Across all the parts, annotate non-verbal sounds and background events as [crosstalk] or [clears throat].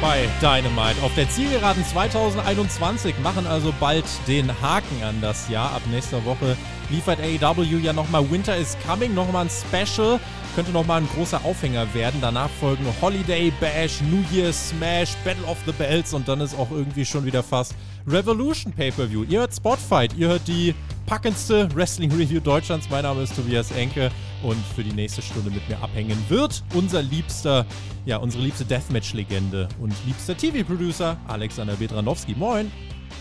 bei Dynamite auf der Zielgeraden 2021, machen also bald den Haken an das Jahr. Ab nächster Woche liefert AEW ja nochmal Winter is Coming, nochmal ein Special. Könnte nochmal ein großer Aufhänger werden. Danach folgen Holiday Bash, New Year's Smash, Battle of the Belts und dann ist auch irgendwie schon wieder fast Revolution Pay-Per-View. Ihr hört Spotfight, ihr hört die packendste Wrestling-Review Deutschlands. Mein Name ist Tobias Enke und für die nächste Stunde mit mir abhängen wird unser liebster, ja, unsere liebste Deathmatch-Legende und liebster TV-Producer Alexander Bedranowski. Moin!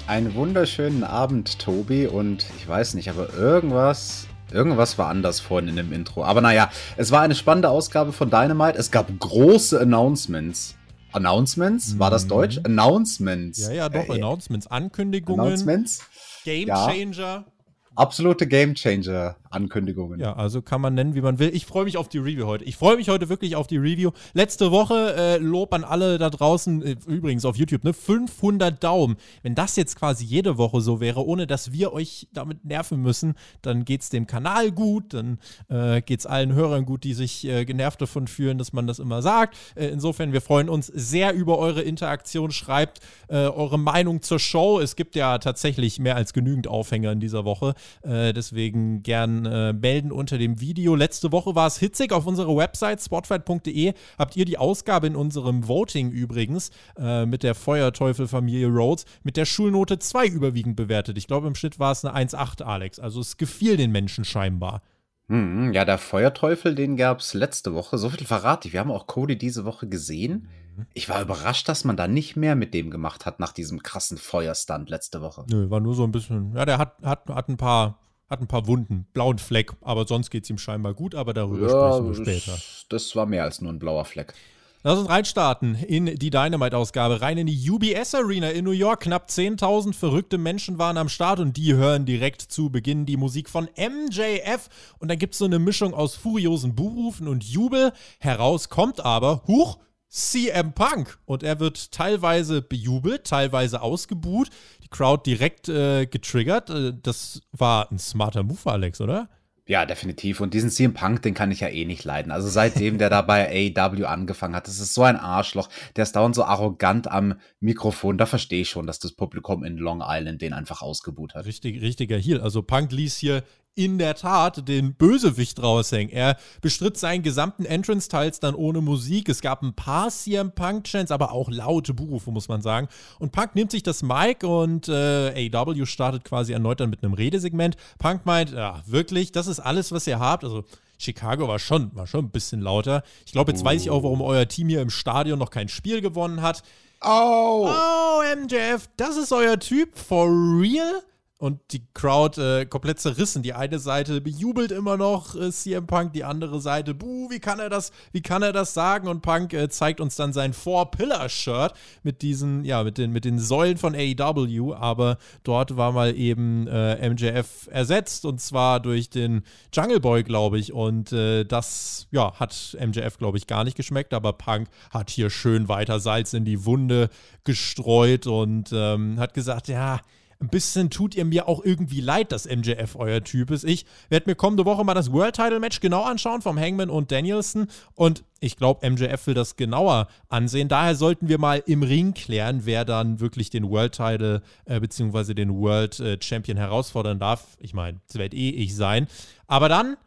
Einen wunderschönen Abend, Tobi, und ich weiß nicht, aber irgendwas Irgendwas war anders vorhin in dem Intro. Aber naja, es war eine spannende Ausgabe von Dynamite. Es gab große Announcements. Announcements? War das mhm. Deutsch? Announcements. Ja, ja, doch, äh, Announcements. Ankündigungen. Announcements. Game Changer. Ja absolute Gamechanger Ankündigungen. Ja, also kann man nennen, wie man will. Ich freue mich auf die Review heute. Ich freue mich heute wirklich auf die Review. Letzte Woche äh, Lob an alle da draußen, äh, übrigens auf YouTube, ne? 500 Daumen. Wenn das jetzt quasi jede Woche so wäre, ohne dass wir euch damit nerven müssen, dann geht es dem Kanal gut, dann äh, geht es allen Hörern gut, die sich äh, genervt davon fühlen, dass man das immer sagt. Äh, insofern, wir freuen uns sehr über eure Interaktion. Schreibt äh, eure Meinung zur Show. Es gibt ja tatsächlich mehr als genügend Aufhänger in dieser Woche. Äh, deswegen gern äh, melden unter dem Video. Letzte Woche war es hitzig. Auf unserer Website spotfight.de habt ihr die Ausgabe in unserem Voting übrigens äh, mit der Feuerteufel-Familie Rhodes mit der Schulnote 2 überwiegend bewertet. Ich glaube, im Schnitt war es eine 1,8, Alex. Also es gefiel den Menschen scheinbar. Hm, ja, der Feuerteufel, den gab es letzte Woche. So viel verrate ich. Wir haben auch Cody diese Woche gesehen. Mhm. Ich war überrascht, dass man da nicht mehr mit dem gemacht hat nach diesem krassen Feuerstand letzte Woche. Nö, war nur so ein bisschen. Ja, der hat, hat, hat ein paar. Hat ein paar Wunden, blauen Fleck, aber sonst geht es ihm scheinbar gut, aber darüber ja, sprechen wir später. Das, das war mehr als nur ein blauer Fleck. Lass uns reinstarten in die Dynamite-Ausgabe. Rein in die UBS Arena in New York. Knapp 10.000 verrückte Menschen waren am Start und die hören direkt zu Beginn die Musik von MJF. Und dann gibt es so eine Mischung aus furiosen Buhrufen und Jubel. Heraus kommt aber, huch, CM Punk. Und er wird teilweise bejubelt, teilweise ausgebuht. Die Crowd direkt äh, getriggert. Äh, das war ein smarter Move, Alex, oder? Ja, definitiv. Und diesen CM Punk, den kann ich ja eh nicht leiden. Also seitdem der da bei AEW angefangen hat, das ist so ein Arschloch. Der ist dauernd so arrogant am Mikrofon. Da verstehe ich schon, dass das Publikum in Long Island den einfach ausgebuht hat. Richtig, richtiger Heal. Also Punk ließ hier in der Tat den Bösewicht raushängen. Er bestritt seinen gesamten Entrance-Teils dann ohne Musik. Es gab ein paar CM Punk-Chants, aber auch laute Buhrufe, muss man sagen. Und Punk nimmt sich das Mic und äh, AW startet quasi erneut dann mit einem Redesegment. Punk meint, ja, wirklich, das ist alles, was ihr habt. Also Chicago war schon, war schon ein bisschen lauter. Ich glaube, jetzt weiß ich auch, warum euer Team hier im Stadion noch kein Spiel gewonnen hat. Oh! Oh, MJF, das ist euer Typ? For real? Und die Crowd äh, komplett zerrissen. Die eine Seite bejubelt immer noch äh, CM Punk, die andere Seite, buh, wie kann er das, wie kann er das sagen? Und Punk äh, zeigt uns dann sein Four-Pillar-Shirt mit diesen, ja, mit den, mit den Säulen von AEW, aber dort war mal eben äh, MJF ersetzt und zwar durch den Jungle Boy, glaube ich. Und äh, das, ja, hat MJF, glaube ich, gar nicht geschmeckt, aber Punk hat hier schön weiter Salz in die Wunde gestreut und ähm, hat gesagt, ja, ein bisschen tut ihr mir auch irgendwie leid, dass MJF euer Typ ist. Ich werde mir kommende Woche mal das World Title Match genau anschauen vom Hangman und Danielson und ich glaube, MJF will das genauer ansehen. Daher sollten wir mal im Ring klären, wer dann wirklich den World Title äh, bzw. den World äh, Champion herausfordern darf. Ich meine, das werde eh ich sein. Aber dann,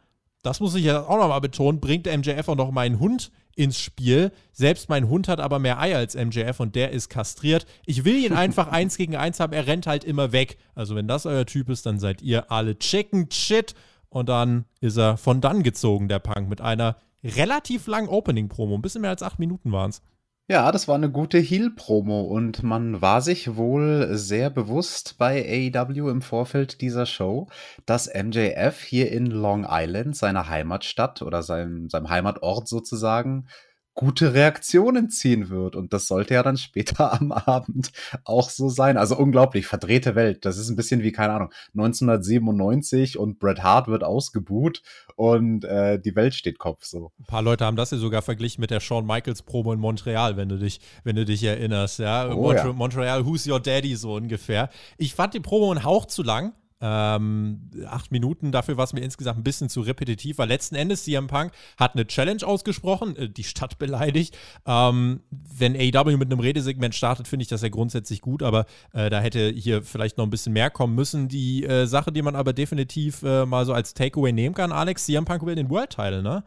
das muss ich ja auch nochmal betonen, bringt MJF auch noch meinen Hund ins Spiel. Selbst mein Hund hat aber mehr Eier als MJF und der ist kastriert. Ich will ihn einfach [laughs] eins gegen eins haben. Er rennt halt immer weg. Also, wenn das euer Typ ist, dann seid ihr alle Chicken Shit. Und dann ist er von dann gezogen, der Punk, mit einer relativ langen Opening-Promo. Ein bisschen mehr als acht Minuten waren es. Ja, das war eine gute Heel-Promo und man war sich wohl sehr bewusst bei AEW im Vorfeld dieser Show, dass MJF hier in Long Island, seiner Heimatstadt oder seinem, seinem Heimatort sozusagen, gute Reaktionen ziehen wird. Und das sollte ja dann später [laughs] am Abend auch so sein. Also unglaublich, verdrehte Welt. Das ist ein bisschen wie, keine Ahnung, 1997 und Bret Hart wird ausgebuht und äh, die Welt steht Kopf so. Ein paar Leute haben das ja sogar verglichen mit der Shawn Michaels Promo in Montreal, wenn du dich, wenn du dich erinnerst. Ja? Oh, Montre ja. Montreal, who's your daddy, so ungefähr. Ich fand die Promo einen Hauch zu lang. Ähm, acht Minuten, dafür war es mir insgesamt ein bisschen zu repetitiv, weil letzten Endes CM Punk hat eine Challenge ausgesprochen, äh, die Stadt beleidigt. Ähm, wenn AEW mit einem Redesegment startet, finde ich das ja grundsätzlich gut, aber äh, da hätte hier vielleicht noch ein bisschen mehr kommen müssen. Die äh, Sache, die man aber definitiv äh, mal so als Takeaway nehmen kann, Alex, CM Punk will den World Title, ne?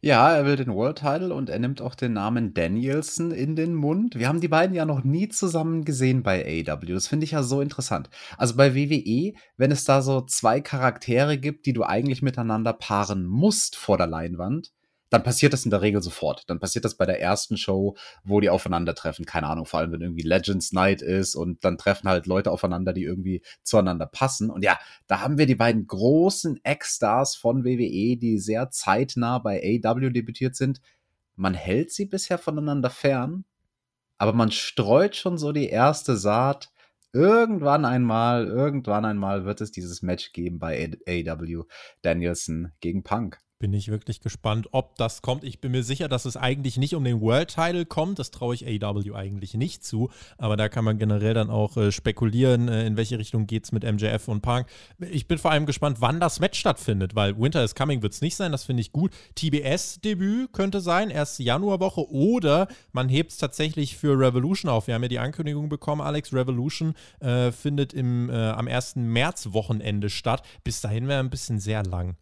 Ja, er will den World Title und er nimmt auch den Namen Danielson in den Mund. Wir haben die beiden ja noch nie zusammen gesehen bei AEW. Das finde ich ja so interessant. Also bei WWE, wenn es da so zwei Charaktere gibt, die du eigentlich miteinander paaren musst vor der Leinwand, dann passiert das in der Regel sofort. Dann passiert das bei der ersten Show, wo die aufeinandertreffen. Keine Ahnung, vor allem wenn irgendwie Legends Night ist und dann treffen halt Leute aufeinander, die irgendwie zueinander passen. Und ja, da haben wir die beiden großen Ex-Stars von WWE, die sehr zeitnah bei AW debütiert sind. Man hält sie bisher voneinander fern, aber man streut schon so die erste Saat. Irgendwann einmal, irgendwann einmal wird es dieses Match geben bei AW Danielson gegen Punk bin ich wirklich gespannt, ob das kommt. Ich bin mir sicher, dass es eigentlich nicht um den World Title kommt. Das traue ich AEW eigentlich nicht zu. Aber da kann man generell dann auch äh, spekulieren, äh, in welche Richtung geht es mit MJF und Punk. Ich bin vor allem gespannt, wann das Match stattfindet, weil Winter is Coming wird es nicht sein. Das finde ich gut. TBS-Debüt könnte sein, erste Januarwoche. Oder man hebt es tatsächlich für Revolution auf. Wir haben ja die Ankündigung bekommen, Alex. Revolution äh, findet im, äh, am 1. März-Wochenende statt. Bis dahin wäre ein bisschen sehr lang.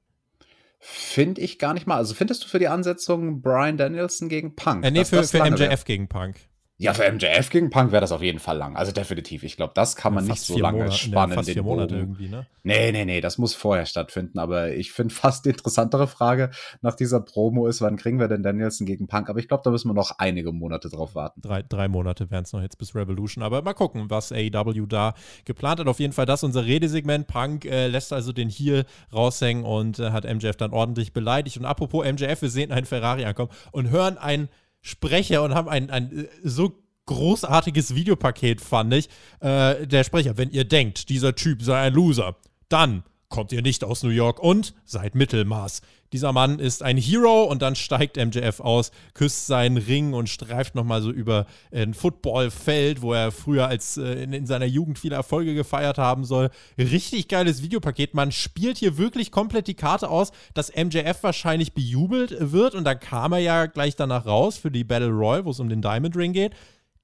Finde ich gar nicht mal. Also findest du für die Ansetzung Brian Danielson gegen Punk? Äh, nee, für, für MJF wär? gegen Punk. Ja, für MJF gegen Punk wäre das auf jeden Fall lang. Also definitiv. Ich glaube, das kann man ja, nicht so lange Monate, spannen. Ja, fast vier Monate irgendwie, ne? Nee, nee, nee, das muss vorher stattfinden. Aber ich finde fast die interessantere Frage nach dieser Promo ist, wann kriegen wir denn Danielson gegen Punk? Aber ich glaube, da müssen wir noch einige Monate drauf warten. Drei, drei Monate wären es noch jetzt bis Revolution. Aber mal gucken, was AEW da geplant hat. Auf jeden Fall das unser Redesegment. Punk äh, lässt also den Heel raushängen und äh, hat MJF dann ordentlich beleidigt. Und apropos MJF, wir sehen einen Ferrari ankommen und hören einen Sprecher und haben ein, ein äh, so großartiges Videopaket, fand ich. Äh, der Sprecher, wenn ihr denkt, dieser Typ sei ein Loser, dann kommt ihr nicht aus New York und seid Mittelmaß. Dieser Mann ist ein Hero und dann steigt MJF aus, küsst seinen Ring und streift nochmal so über ein Footballfeld, wo er früher als äh, in, in, seiner Jugend viele Erfolge gefeiert haben soll. Richtig geiles Videopaket. Man spielt hier wirklich komplett die Karte aus, dass MJF wahrscheinlich bejubelt wird und dann kam er ja gleich danach raus für die Battle Royale, wo es um den Diamond Ring geht.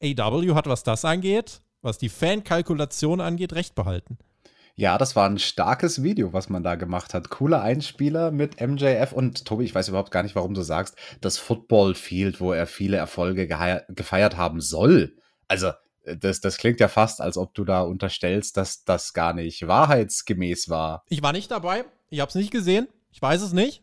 AW hat, was das angeht, was die Fankalkulation angeht, recht behalten. Ja, das war ein starkes Video, was man da gemacht hat. Cooler Einspieler mit MJF und Tobi, ich weiß überhaupt gar nicht, warum du sagst, das Football Field, wo er viele Erfolge gefeiert haben soll. Also, das, das klingt ja fast, als ob du da unterstellst, dass das gar nicht wahrheitsgemäß war. Ich war nicht dabei, ich habe es nicht gesehen, ich weiß es nicht.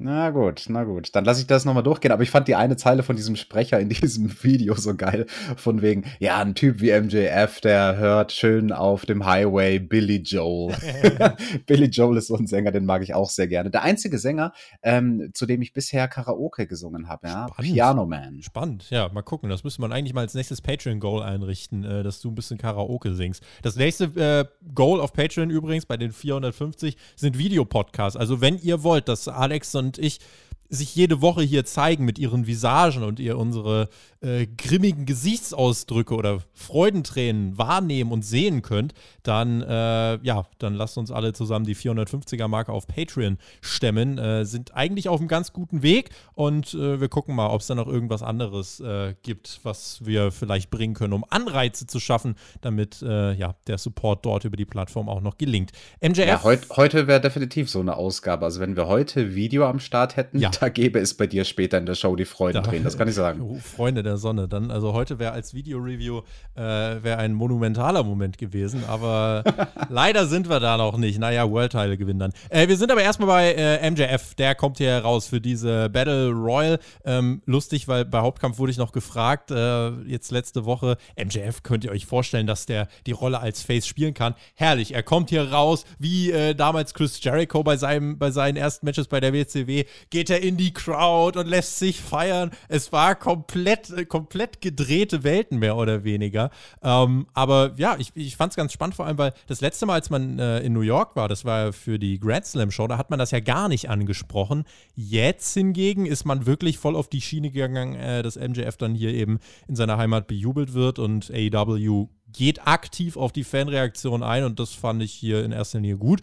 Na gut, na gut. Dann lasse ich das nochmal durchgehen. Aber ich fand die eine Zeile von diesem Sprecher in [laughs] diesem Video so geil. Von wegen, ja, ein Typ wie MJF, der hört schön auf dem Highway Billy Joel. [laughs] [laughs] Billy Joel ist so ein Sänger, den mag ich auch sehr gerne. Der einzige Sänger, ähm, zu dem ich bisher Karaoke gesungen habe, ja. Spannend. Piano Man. Spannend, ja, mal gucken. Das müsste man eigentlich mal als nächstes Patreon-Goal einrichten, äh, dass du ein bisschen Karaoke singst. Das nächste äh, Goal auf Patreon übrigens bei den 450 sind Videopodcasts. Also wenn ihr wollt, dass Alex so ein und ich sich jede Woche hier zeigen mit ihren Visagen und ihr unsere äh, grimmigen Gesichtsausdrücke oder Freudentränen wahrnehmen und sehen könnt, dann, äh, ja, dann lasst uns alle zusammen die 450er-Marke auf Patreon stemmen. Äh, sind eigentlich auf einem ganz guten Weg und äh, wir gucken mal, ob es da noch irgendwas anderes äh, gibt, was wir vielleicht bringen können, um Anreize zu schaffen, damit äh, ja, der Support dort über die Plattform auch noch gelingt. MJF. Ja, heut, heute wäre definitiv so eine Ausgabe. Also, wenn wir heute Video am Start hätten, ja. Da gäbe es bei dir später in der Show die Freudentränen. Da, das kann ich sagen. Oh, Freunde der Sonne. Dann, also heute wäre als Video-Review äh, ein monumentaler Moment gewesen, aber [laughs] leider sind wir da noch nicht. Naja, World-Teile gewinnen dann. Äh, wir sind aber erstmal bei äh, MJF, der kommt hier raus für diese Battle Royal. Ähm, lustig, weil bei Hauptkampf wurde ich noch gefragt, äh, jetzt letzte Woche, MJF, könnt ihr euch vorstellen, dass der die Rolle als Face spielen kann? Herrlich, er kommt hier raus, wie äh, damals Chris Jericho bei, seinem, bei seinen ersten Matches bei der WCW, geht er in die Crowd und lässt sich feiern. Es war komplett, äh, komplett gedrehte Welten, mehr oder weniger. Ähm, aber ja, ich, ich fand es ganz spannend, vor allem, weil das letzte Mal, als man äh, in New York war, das war für die Grand Slam Show, da hat man das ja gar nicht angesprochen. Jetzt hingegen ist man wirklich voll auf die Schiene gegangen, äh, dass MJF dann hier eben in seiner Heimat bejubelt wird und AEW geht aktiv auf die Fanreaktion ein und das fand ich hier in erster Linie gut.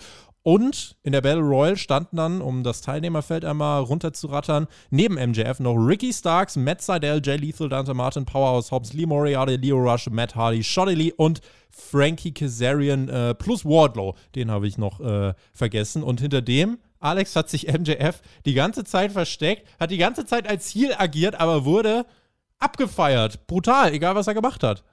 Und in der Battle Royale standen dann, um das Teilnehmerfeld einmal runterzurattern, neben MJF noch Ricky Starks, Matt Seidel, Jay Lethal, Dante Martin, Powerhouse Hobbs, Lee Moriarty, Leo Rush, Matt Hardy, Shoddy Lee und Frankie Kazarian äh, plus Wardlow. Den habe ich noch äh, vergessen. Und hinter dem Alex hat sich MJF die ganze Zeit versteckt, hat die ganze Zeit als Ziel agiert, aber wurde abgefeiert. Brutal, egal was er gemacht hat.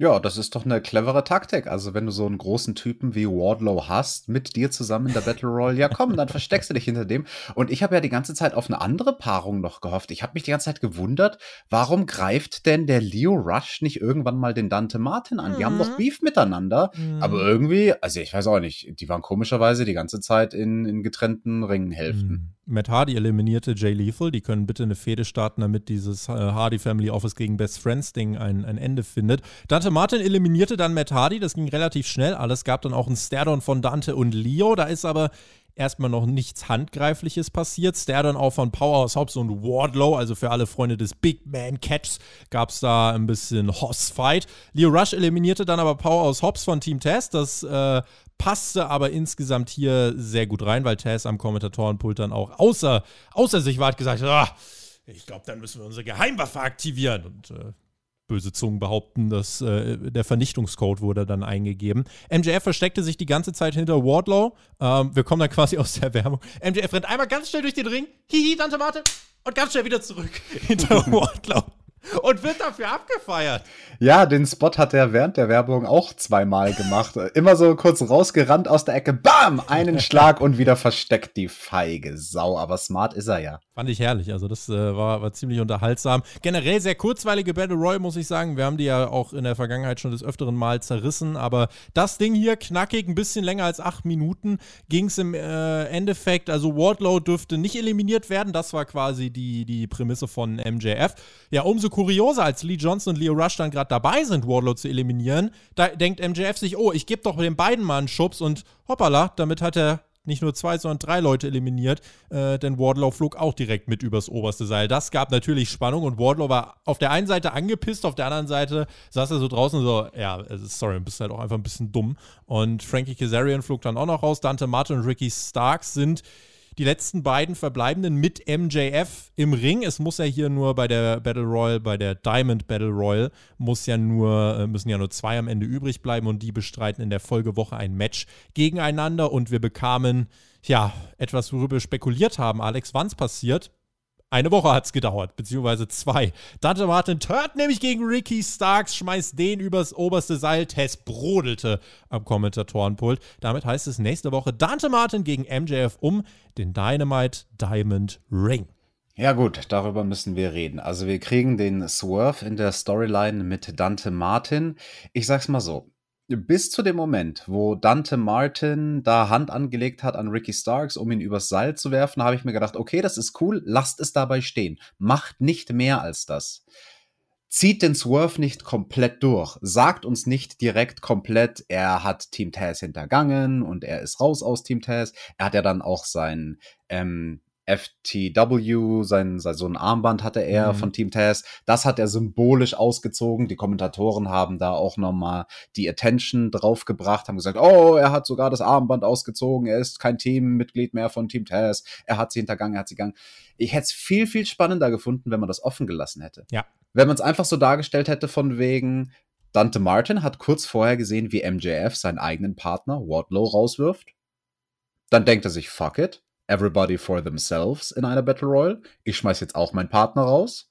Ja, das ist doch eine clevere Taktik. Also, wenn du so einen großen Typen wie Wardlow hast, mit dir zusammen in der Battle Royale, ja komm, dann versteckst du dich hinter dem. Und ich habe ja die ganze Zeit auf eine andere Paarung noch gehofft. Ich habe mich die ganze Zeit gewundert, warum greift denn der Leo Rush nicht irgendwann mal den Dante Martin an? Die haben doch mhm. Beef miteinander. Mhm. Aber irgendwie, also ich weiß auch nicht, die waren komischerweise die ganze Zeit in, in getrennten Ringhälften. Mhm. Matt Hardy eliminierte Jay Lethal. Die können bitte eine Fehde starten, damit dieses äh, Hardy Family Office gegen Best Friends Ding ein, ein Ende findet. Dante Martin eliminierte dann Matt Hardy. Das ging relativ schnell. Alles gab dann auch ein Stairdown von Dante und Leo. Da ist aber erstmal noch nichts Handgreifliches passiert. Stairdown auch von Powerhouse Hobbs und Wardlow, also für alle Freunde des Big Man Catchs, gab es da ein bisschen Hoss-Fight. Leo Rush eliminierte dann aber Powerhouse Hobbs von Team Test. Das äh, passte aber insgesamt hier sehr gut rein, weil Taz am Kommentatorenpult dann auch außer, außer sich war, hat gesagt, ah, ich glaube, dann müssen wir unsere Geheimwaffe aktivieren. Und äh, böse Zungen behaupten, dass äh, der Vernichtungscode wurde dann eingegeben. MJF versteckte sich die ganze Zeit hinter Wardlow. Ähm, wir kommen dann quasi aus der Werbung. MJF rennt einmal ganz schnell durch den Ring. Hihi, Tante Mate. Und ganz schnell wieder zurück [laughs] hinter Wardlow und wird dafür abgefeiert. Ja, den Spot hat er während der Werbung auch zweimal gemacht. Immer so kurz rausgerannt aus der Ecke, bam, einen [laughs] Schlag und wieder versteckt die feige Sau. Aber smart ist er ja. Fand ich herrlich. Also das äh, war, war ziemlich unterhaltsam. Generell sehr kurzweilige Battle Royale, muss ich sagen. Wir haben die ja auch in der Vergangenheit schon des öfteren Mal zerrissen. Aber das Ding hier, knackig, ein bisschen länger als acht Minuten, ging es im äh, Endeffekt. Also Wardlow dürfte nicht eliminiert werden. Das war quasi die, die Prämisse von MJF. Ja, umso kurioser, als Lee Johnson und Leo Rush dann gerade dabei sind, Wardlow zu eliminieren, da denkt MJF sich, oh, ich gebe doch den beiden mal einen Schubs und hoppala, damit hat er nicht nur zwei, sondern drei Leute eliminiert, äh, denn Wardlow flog auch direkt mit übers oberste Seil. Das gab natürlich Spannung und Wardlow war auf der einen Seite angepisst, auf der anderen Seite saß er so draußen so, ja, sorry, du bist halt auch einfach ein bisschen dumm. Und Frankie Kazarian flog dann auch noch raus. Dante Martin und Ricky Starks sind die letzten beiden Verbleibenden mit MJF im Ring. Es muss ja hier nur bei der Battle Royal, bei der Diamond Battle Royal, muss ja nur, äh, müssen ja nur zwei am Ende übrig bleiben und die bestreiten in der Folgewoche ein Match gegeneinander und wir bekamen ja etwas, worüber wir spekuliert haben, Alex, wann es passiert. Eine Woche hat es gedauert, beziehungsweise zwei. Dante Martin tört nämlich gegen Ricky Starks, schmeißt den übers oberste Seil. Tess brodelte am Kommentatorenpult. Damit heißt es nächste Woche Dante Martin gegen MJF um den Dynamite Diamond Ring. Ja gut, darüber müssen wir reden. Also wir kriegen den Swerve in der Storyline mit Dante Martin. Ich sag's mal so, bis zu dem Moment, wo Dante Martin da Hand angelegt hat an Ricky Starks, um ihn übers Seil zu werfen, habe ich mir gedacht, okay, das ist cool, lasst es dabei stehen. Macht nicht mehr als das. Zieht den Swerve nicht komplett durch. Sagt uns nicht direkt komplett, er hat Team Taz hintergangen und er ist raus aus Team Taz. Er hat ja dann auch sein ähm, FTW, sein, sein, so ein Armband hatte er mhm. von Team Taz. Das hat er symbolisch ausgezogen. Die Kommentatoren haben da auch nochmal die Attention draufgebracht, haben gesagt, oh, er hat sogar das Armband ausgezogen, er ist kein Teammitglied mehr von Team Taz, er hat sie hintergangen, er hat sie gegangen. Ich hätte es viel, viel spannender gefunden, wenn man das offen gelassen hätte. Ja. Wenn man es einfach so dargestellt hätte von wegen, Dante Martin hat kurz vorher gesehen, wie MJF seinen eigenen Partner Wardlow rauswirft. Dann denkt er sich, fuck it, everybody for themselves in einer Battle Royale. Ich schmeiß jetzt auch meinen Partner raus.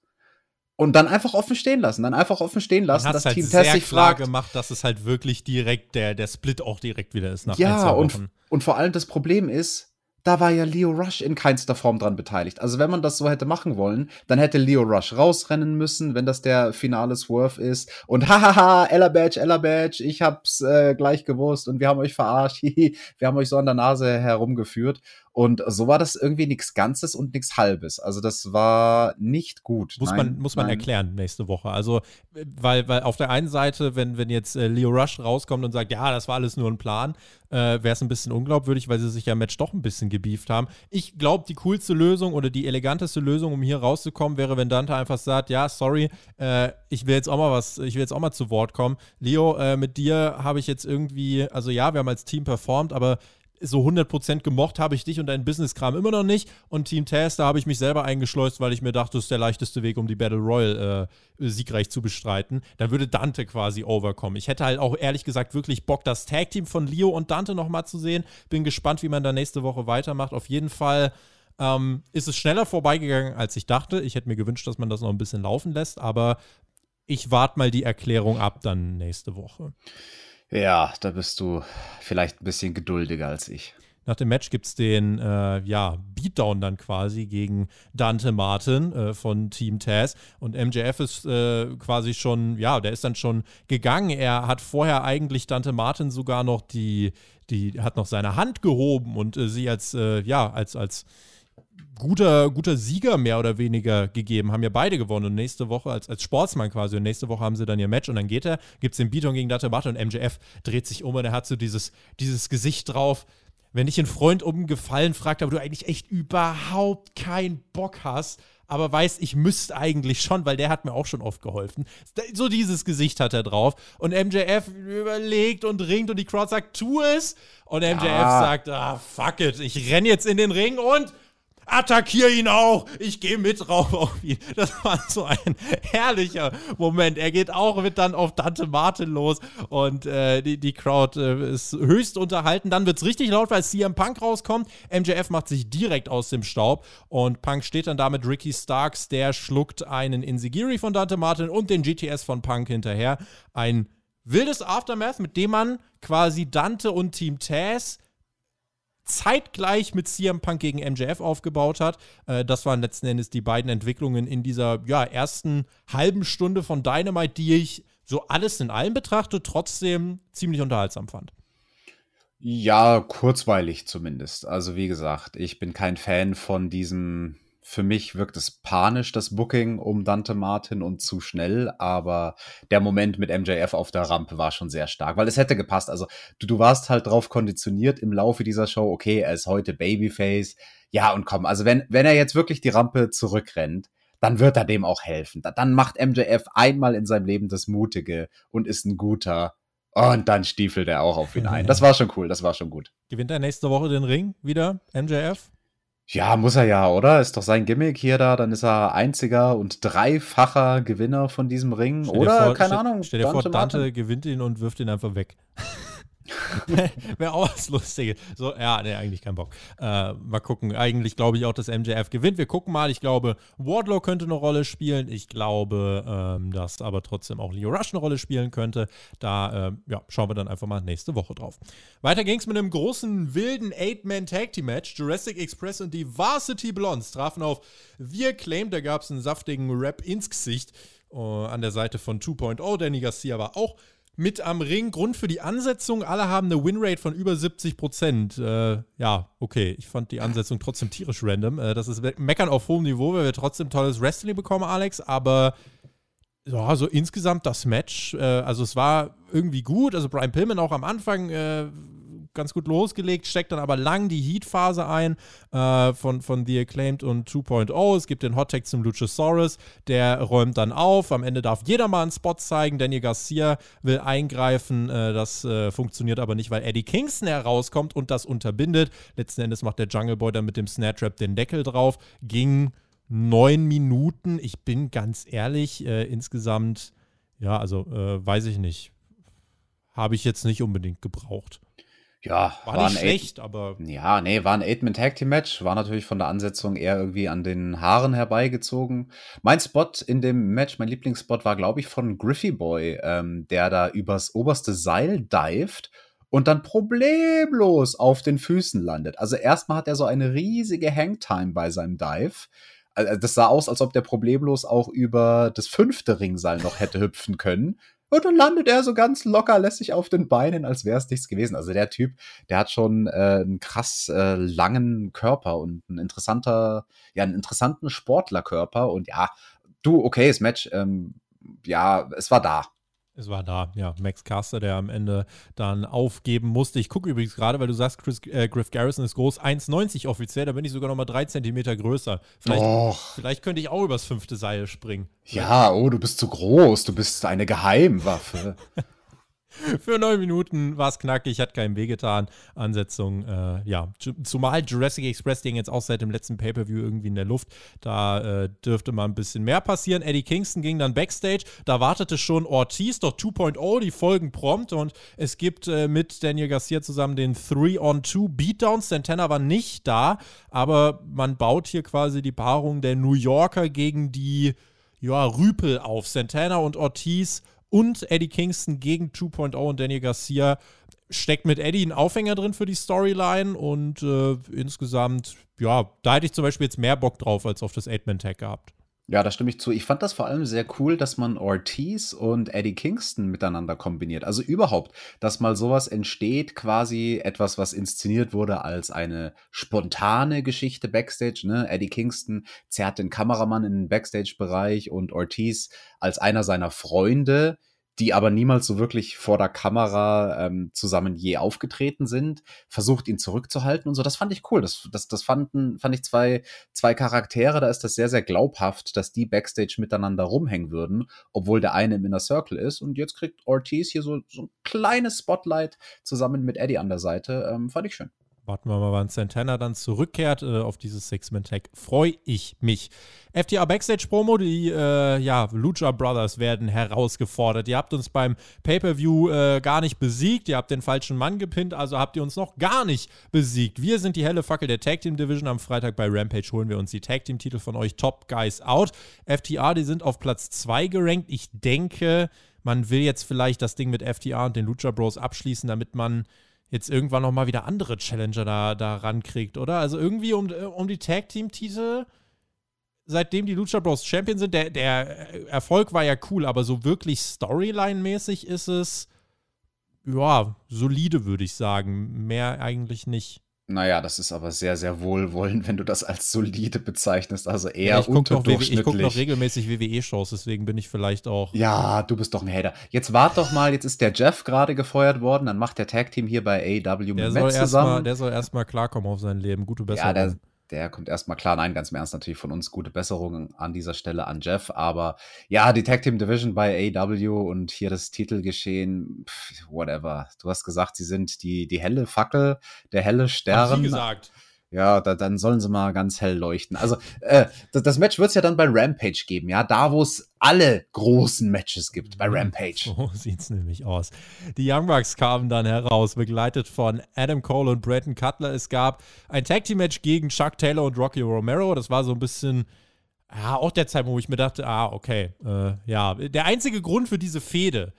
Und dann einfach offen stehen lassen. Dann einfach offen stehen lassen, dass halt Team Test sich klar fragt. gemacht, dass es halt wirklich direkt der, der Split auch direkt wieder ist nach Ja, und, und vor allem das Problem ist, da war ja Leo Rush in keinster Form dran beteiligt. Also wenn man das so hätte machen wollen, dann hätte Leo Rush rausrennen müssen, wenn das der finale Swerve ist. Und [laughs] hahaha, Ella Badge, Ella Badge, ich hab's äh, gleich gewusst und wir haben euch verarscht, [laughs] wir haben euch so an der Nase herumgeführt. Und so war das irgendwie nichts Ganzes und nichts Halbes. Also das war nicht gut. Muss nein, man, muss man nein. erklären nächste Woche. Also, weil, weil auf der einen Seite, wenn, wenn jetzt äh, Leo Rush rauskommt und sagt, ja, das war alles nur ein Plan, äh, wäre es ein bisschen unglaubwürdig, weil sie sich ja im Match doch ein bisschen gebieft haben. Ich glaube, die coolste Lösung oder die eleganteste Lösung, um hier rauszukommen, wäre, wenn Dante einfach sagt, ja, sorry, äh, ich will jetzt auch mal was, ich will jetzt auch mal zu Wort kommen. Leo, äh, mit dir habe ich jetzt irgendwie, also ja, wir haben als Team performt, aber so 100% gemocht habe ich dich und deinen Business-Kram immer noch nicht. Und Team Taz, da habe ich mich selber eingeschleust, weil ich mir dachte, das ist der leichteste Weg, um die Battle Royale äh, siegreich zu bestreiten. Dann würde Dante quasi overkommen. Ich hätte halt auch ehrlich gesagt wirklich Bock, das Tag-Team von Leo und Dante nochmal zu sehen. Bin gespannt, wie man da nächste Woche weitermacht. Auf jeden Fall ähm, ist es schneller vorbeigegangen, als ich dachte. Ich hätte mir gewünscht, dass man das noch ein bisschen laufen lässt, aber ich warte mal die Erklärung ab dann nächste Woche. Ja, da bist du vielleicht ein bisschen geduldiger als ich. Nach dem Match gibt es den äh, ja, Beatdown dann quasi gegen Dante Martin äh, von Team Taz. Und MJF ist äh, quasi schon, ja, der ist dann schon gegangen. Er hat vorher eigentlich Dante Martin sogar noch die, die hat noch seine Hand gehoben und äh, sie als, äh, ja, als, als guter, guter Sieger mehr oder weniger gegeben. Haben ja beide gewonnen und nächste Woche als, als Sportsmann quasi und nächste Woche haben sie dann ihr Match und dann geht er, gibt es den Beaton gegen Dante Martin und MJF dreht sich um und er hat so dieses, dieses Gesicht drauf. Wenn dich ein Freund um Gefallen fragt, aber du eigentlich echt überhaupt keinen Bock hast, aber weißt, ich müsste eigentlich schon, weil der hat mir auch schon oft geholfen. So dieses Gesicht hat er drauf. Und MJF überlegt und ringt und die Crowd sagt, tu es. Und MJF Ja. sagt, ah, fuck it, ich renn jetzt in den Ring und attackiere ihn auch. Ich gehe mit drauf auf ihn. Das war so ein herrlicher Moment. Er geht auch mit dann auf Dante Martin los und äh, die, die Crowd äh, ist höchst unterhalten. Dann wird es richtig laut, weil CM Punk rauskommt. MJF macht sich direkt aus dem Staub und Punk steht dann da mit Ricky Starks. Der schluckt einen Insigiri von Dante Martin und den GTS von Punk hinterher. Ein wildes Aftermath, mit dem man quasi Dante und Team Taz zeitgleich mit CM Punk gegen MJF aufgebaut hat. Äh, das waren letzten Endes die beiden Entwicklungen in dieser ja, ersten halben Stunde von Dynamite, die ich so alles in allem betrachte, trotzdem ziemlich unterhaltsam fand. Ja, kurzweilig zumindest. Also wie gesagt, ich bin kein Fan von diesem, für mich wirkt es panisch, das Booking um Dante Martin und zu schnell, aber der Moment mit MJF auf der Rampe war schon sehr stark, weil es hätte gepasst. Also du, du warst halt drauf konditioniert im Laufe dieser Show, okay, er ist heute Babyface. Ja, und komm, also wenn, wenn er jetzt wirklich die Rampe zurückrennt, dann wird er dem auch helfen. Da- Dann macht MJF einmal in seinem Leben das Mutige und ist ein guter. Und dann stiefelt er auch auf ihn ein. Das war schon cool, das war schon gut. Gewinnt er nächste Woche den Ring wieder, MJF? Ja, muss er ja, oder? Ist doch sein Gimmick hier da. Dann ist er einziger und dreifacher Gewinner von diesem Ring. Stell oder? vor, Keine stell, Ahnung. Stell dir vor, Dante Martin? gewinnt ihn und wirft ihn einfach weg. [laughs] [laughs] Wäre auch was Lustiges. So, ja, nee, eigentlich kein Bock. Äh, mal gucken. Eigentlich glaube ich auch, dass MJF gewinnt. Wir gucken mal. Ich glaube, Wardlow könnte eine Rolle spielen. Ich glaube, ähm, dass aber trotzdem auch Leo Rush eine Rolle spielen könnte. Da ähm, ja, schauen wir dann einfach mal nächste Woche drauf. Weiter ging es mit einem großen, wilden Eight-Man-Tag-Team-Match. Jurassic Express und die Varsity Blondes trafen auf Wir Claim. Da gab es einen saftigen Rap ins Gesicht. äh, an der Seite von 2.0. Danny Garcia war auch mit am Ring. Grund für die Ansetzung, alle haben eine Winrate von über 70 Prozent. Äh, ja, okay, ich fand die Ansetzung trotzdem tierisch random. Äh, das ist Meckern auf hohem Niveau, weil wir trotzdem tolles Wrestling bekommen, Alex, aber ja, so insgesamt das Match, äh, also es war irgendwie gut. Also Brian Pillman auch am Anfang äh, ganz gut losgelegt, steckt dann aber lang die Heat-Phase ein äh, von, von The Acclaimed und 2.0. Es gibt den Hot-Tag zum Luchasaurus, der räumt dann auf. Am Ende darf jeder mal einen Spot zeigen. Daniel Garcia will eingreifen. Äh, das äh, funktioniert aber nicht, weil Eddie Kingston herauskommt und das unterbindet. Letzten Endes macht der Jungle Boy dann mit dem Snare Trap den Deckel drauf. Ging neun Minuten. Ich bin ganz ehrlich, äh, insgesamt, ja, also äh, weiß ich nicht. Habe ich jetzt nicht unbedingt gebraucht. Ja, War, war nicht schlecht, aber Ja, nee, war ein Eight-Man-Tag-Team-Match, war natürlich von der Ansetzung eher irgendwie an den Haaren herbeigezogen. Mein Spot in dem Match, mein Lieblingsspot war, glaube ich, von Griffey Boy, ähm, der da übers oberste Seil dived und dann problemlos auf den Füßen landet. Also erstmal hat er so eine riesige Hangtime bei seinem Dive. Also das sah aus, als ob der problemlos auch über das fünfte Ringseil noch hätte hüpfen können. Und dann landet er so ganz locker lässig auf den Beinen, als wäre es nichts gewesen. Also der Typ, der hat schon äh, einen krass äh, langen Körper und ein interessanter, ja, einen interessanten Sportlerkörper. Und ja, du, okayes Match. Ähm, ja, es war da. Es war da, ja. Max Caster, der am Ende dann aufgeben musste. Ich gucke übrigens gerade, weil du sagst, Chris, äh, Griff Garrison ist groß, 1,90 offiziell, da bin ich sogar noch mal drei Zentimeter größer. Vielleicht, vielleicht könnte ich auch übers fünfte Seil springen. Ja, oh, du bist zu groß, du bist eine Geheimwaffe. [laughs] Für neun Minuten war es knackig, hat keinem wehgetan. Ansetzung, äh, ja. Zumal Jurassic Express Ding jetzt auch seit dem letzten Pay-Per-View irgendwie in der Luft. Da äh, dürfte mal ein bisschen mehr passieren. Eddie Kingston ging dann Backstage. Da wartete schon Ortiz, doch 2.0, die folgen prompt. Und es gibt äh, mit Daniel Garcia zusammen den 3-on-2 Beatdown. Santana war nicht da, aber man baut hier quasi die Paarung der New Yorker gegen die ja, Rüpel auf. Santana und Ortiz und Eddie Kingston gegen 2.0 und Daniel Garcia steckt mit Eddie ein Aufhänger drin für die Storyline und äh, insgesamt, ja, da hätte ich zum Beispiel jetzt mehr Bock drauf als auf das Eight-Man-Tag gehabt. Ja, da stimme ich zu. Ich fand das vor allem sehr cool, dass man Ortiz und Eddie Kingston miteinander kombiniert. Also überhaupt, dass mal sowas entsteht, quasi etwas, was inszeniert wurde als eine spontane Geschichte backstage. Ne? Eddie Kingston zerrt den Kameramann in den Backstage-Bereich und Ortiz als einer seiner Freunde die aber niemals so wirklich vor der Kamera ähm, zusammen je aufgetreten sind, versucht ihn zurückzuhalten und so. Das fand ich cool. Das, das, das fanden, fand ich zwei, zwei Charaktere, da ist das sehr, sehr glaubhaft, dass die Backstage miteinander rumhängen würden, obwohl der eine im Inner Circle ist. Und jetzt kriegt Ortiz hier so, so ein kleines Spotlight zusammen mit Eddie an der Seite. Ähm, fand ich schön. Warten wir mal, wann Santana dann zurückkehrt äh, auf dieses Six-Man-Tag. Freue ich mich. FTA Backstage-Promo, die äh, ja, Lucha Brothers werden herausgefordert. Ihr habt uns beim Pay-Per-View äh, gar nicht besiegt. Ihr habt den falschen Mann gepinnt, also habt ihr uns noch gar nicht besiegt. Wir sind die helle Fackel der Tag Team Division. Am Freitag bei Rampage holen wir uns die Tag Team-Titel von euch Top Guys out. FTA, die sind auf Platz 2 gerankt. Ich denke, man will jetzt vielleicht das Ding mit FTA und den Lucha Bros abschließen, damit man jetzt irgendwann noch mal wieder andere Challenger da, da rankriegt, oder? Also irgendwie um, um die Tag-Team-Titel, seitdem die Lucha Bros Champion sind, der, der Erfolg war ja cool, aber so wirklich Storyline-mäßig ist es, ja, solide, würde ich sagen. Mehr eigentlich nicht. Naja, das ist aber sehr, sehr wohlwollend, wenn du das als solide bezeichnest. Also eher ja, ich unterdurchschnittlich. Noch, ich gucke noch regelmäßig WWE-Shows, deswegen bin ich vielleicht auch. Ja, du bist doch ein Hater. Jetzt wart doch mal, jetzt ist der Jeff gerade gefeuert worden, dann macht der Tag-Team hier bei AEW mit Matt zusammen. Mal, der soll erstmal klarkommen auf sein Leben. Gute Besserung. Ja, der, der kommt erstmal klar. Nein, ganz im Ernst natürlich von uns gute Besserungen an dieser Stelle an Jeff. Aber ja, die Tag Team Division bei AW und hier das Titelgeschehen, pff, whatever. Du hast gesagt, sie sind die, die helle Fackel, der helle Stern. Hab ich gesagt ja, da, dann sollen sie mal ganz hell leuchten. Also, äh, das, das Match wird es ja dann bei Rampage geben, ja, da wo es alle großen Matches gibt, bei Rampage. So sieht's nämlich aus. Die Young Bucks kamen dann heraus, begleitet von Adam Cole und Bretton Cutler. Es gab ein Tag Team Match gegen Chuck Taylor und Rocky Romero. Das war so ein bisschen ja, auch der Zeit, wo ich mir dachte, ah, okay, äh, ja, der einzige Grund für diese Fehde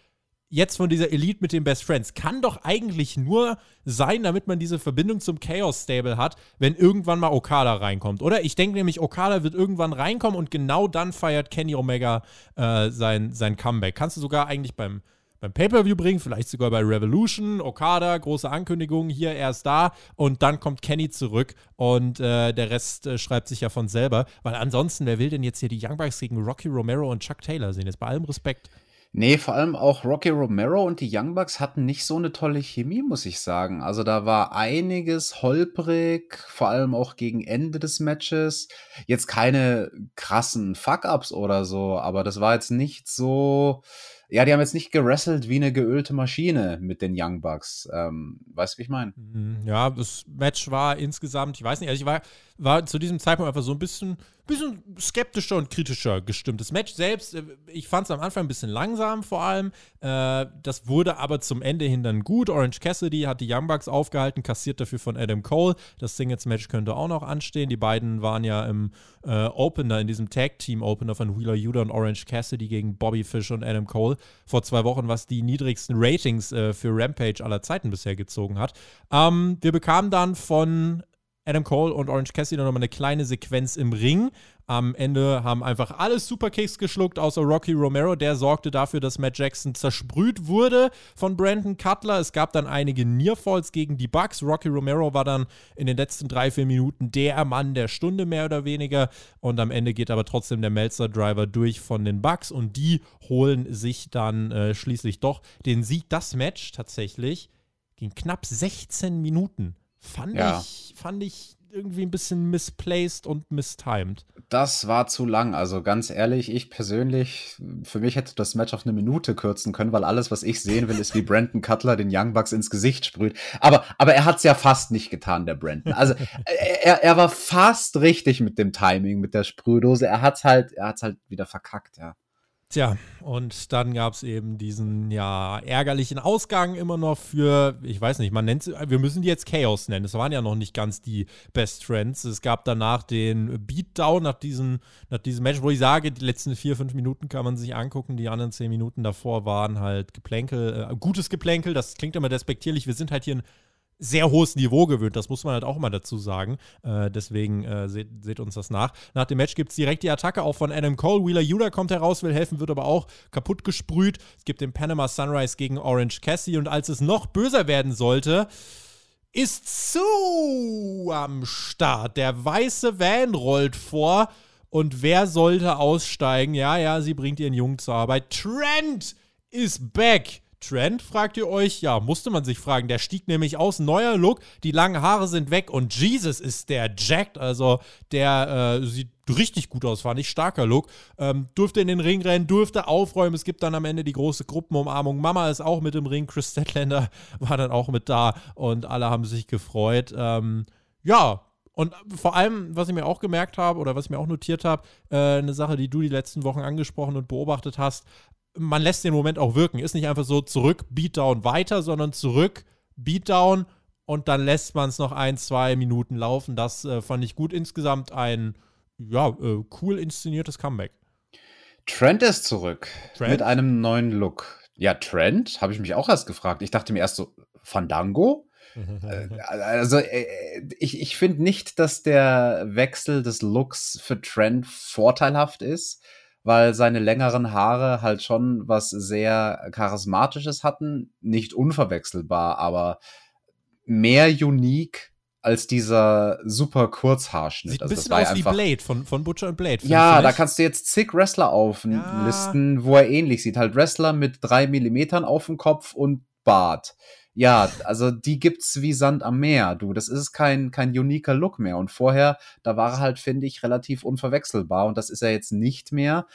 jetzt von dieser Elite mit den Best Friends kann doch eigentlich nur sein, damit man diese Verbindung zum Chaos Stable hat, wenn irgendwann mal Okada reinkommt, oder? Ich denke nämlich, Okada wird irgendwann reinkommen und genau dann feiert Kenny Omega äh, sein, sein Comeback. Kannst du sogar eigentlich beim, beim Pay-Per-View bringen, vielleicht sogar bei Revolution, Okada, große Ankündigung, hier erst da und dann kommt Kenny zurück und äh, der Rest äh, schreibt sich ja von selber, weil ansonsten, wer will denn jetzt hier die Young Bucks gegen Rocky Romero und Chuck Taylor sehen? Jetzt bei allem Respekt. Nee, vor allem auch Rocky Romero und die Young Bucks hatten nicht so eine tolle Chemie, muss ich sagen. Also da war einiges holprig, vor allem auch gegen Ende des Matches. Jetzt keine krassen Fuck-Ups oder so, aber das war jetzt nicht so, ja, die haben jetzt nicht gerasselt wie eine geölte Maschine mit den Young Bucks. Ähm, weißt du, wie ich meine? Mhm, ja, das Match war insgesamt, ich weiß nicht, also ich war, war zu diesem Zeitpunkt einfach so ein bisschen, bisschen skeptischer und kritischer gestimmt. Das Match selbst, äh, ich fand es am Anfang ein bisschen langsam vor allem. Äh, das wurde aber zum Ende hin dann gut. Orange Cassidy hat die Young Bucks aufgehalten, kassiert dafür von Adam Cole. Das Singles-Match könnte auch noch anstehen. Die beiden waren ja im äh, Opener, in diesem Tag-Team-Opener von Wheeler Yuta und Orange Cassidy gegen Bobby Fish und Adam Cole vor zwei Wochen, was die niedrigsten Ratings äh, für Rampage aller Zeiten bisher gezogen hat. Ähm, wir bekamen dann von Adam Cole und Orange Cassidy nochmal eine kleine Sequenz im Ring. Am Ende haben einfach alle Superkicks geschluckt, außer Rocky Romero. Der sorgte dafür, dass Matt Jackson zersprüht wurde von Brandon Cutler. Es gab dann einige Nearfalls gegen die Bucks. Rocky Romero war dann in den letzten drei, vier Minuten der Mann der Stunde, mehr oder weniger. Und am Ende geht aber trotzdem der Melzer-Driver durch von den Bucks und die holen sich dann äh, schließlich doch den Sieg. Das Match tatsächlich ging knapp 16 Minuten. Fand, ja. ich, fand ich irgendwie ein bisschen misplaced und mistimed. Das war zu lang. Also ganz ehrlich, ich persönlich, für mich hätte das Match auf eine Minute kürzen können, weil alles, was ich sehen will, ist, wie Brandon Cutler den Young Bucks ins Gesicht sprüht. Aber, aber er hat es ja fast nicht getan, der Brandon. Also er, er war fast richtig mit dem Timing, mit der Sprühdose. Er hat's halt, er hat's halt wieder verkackt, ja. Tja, und dann gab es eben diesen, ja, ärgerlichen Ausgang immer noch für, ich weiß nicht, man nennt wir müssen die jetzt Chaos nennen. Es waren ja noch nicht ganz die Best Friends. Es gab danach den Beatdown nach diesem, nach diesem Match, wo ich sage, die letzten vier, fünf Minuten kann man sich angucken. Die anderen zehn Minuten davor waren halt Geplänkel, äh, gutes Geplänkel. Das klingt immer despektierlich. Wir sind halt hier ein sehr hohes Niveau gewöhnt. Das muss man halt auch mal dazu sagen. Äh, deswegen äh, seht, seht, uns das nach. Nach dem Match gibt es direkt die Attacke auch von Adam Cole. Wheeler Yuda kommt heraus, will helfen, wird aber auch kaputt gesprüht. Es gibt den Panama Sunrise gegen Orange Cassie. Und als es noch böser werden sollte, ist Sue am Start. Der weiße Van rollt vor. Und wer sollte aussteigen? Ja, ja, sie bringt ihren Jungen zur Arbeit. Trent ist back. Trend, fragt ihr euch? Ja, musste man sich fragen. Der stieg nämlich aus, neuer Look, die langen Haare sind weg und Jesus ist der jacked, also der äh, sieht richtig gut aus, fand ich, starker Look. Ähm, durfte in den Ring rennen, durfte aufräumen. Es gibt dann am Ende die große Gruppenumarmung. Mama ist auch mit im Ring, Chris Statlander [laughs] war dann auch mit da und alle haben sich gefreut. Ähm, ja, und vor allem, was ich mir auch gemerkt habe oder was ich mir auch notiert habe, äh, eine Sache, die du die letzten Wochen angesprochen und beobachtet hast, man lässt den Moment auch wirken. Ist nicht einfach so zurück, Beatdown weiter, sondern zurück, Beatdown und dann lässt man es noch ein, zwei Minuten laufen. Das äh, fand ich gut. Insgesamt ein ja, äh, cool inszeniertes Comeback. Trent ist zurück Trent? mit einem neuen Look. Ja, Trent, habe ich mich auch erst gefragt. Ich dachte mir erst so, Fandango? [laughs] Äh, also äh, ich, ich finde nicht, dass der Wechsel des Looks für Trent vorteilhaft ist weil seine längeren Haare halt schon was sehr charismatisches hatten, nicht unverwechselbar, aber mehr unique als dieser super Kurzhaarschnitt. Sieht ein also bisschen aus wie Blade von, von Butcher und Blade. Ja, da kannst du jetzt zig Wrestler auflisten, ja. wo er ähnlich sieht. Halt Wrestler mit drei Millimetern auf dem Kopf und Bart ja, also die gibt's wie Sand am Meer, du. Das ist kein, kein uniker Look mehr. Und vorher, da war er halt, finde ich, relativ unverwechselbar. Und das ist er jetzt nicht mehr.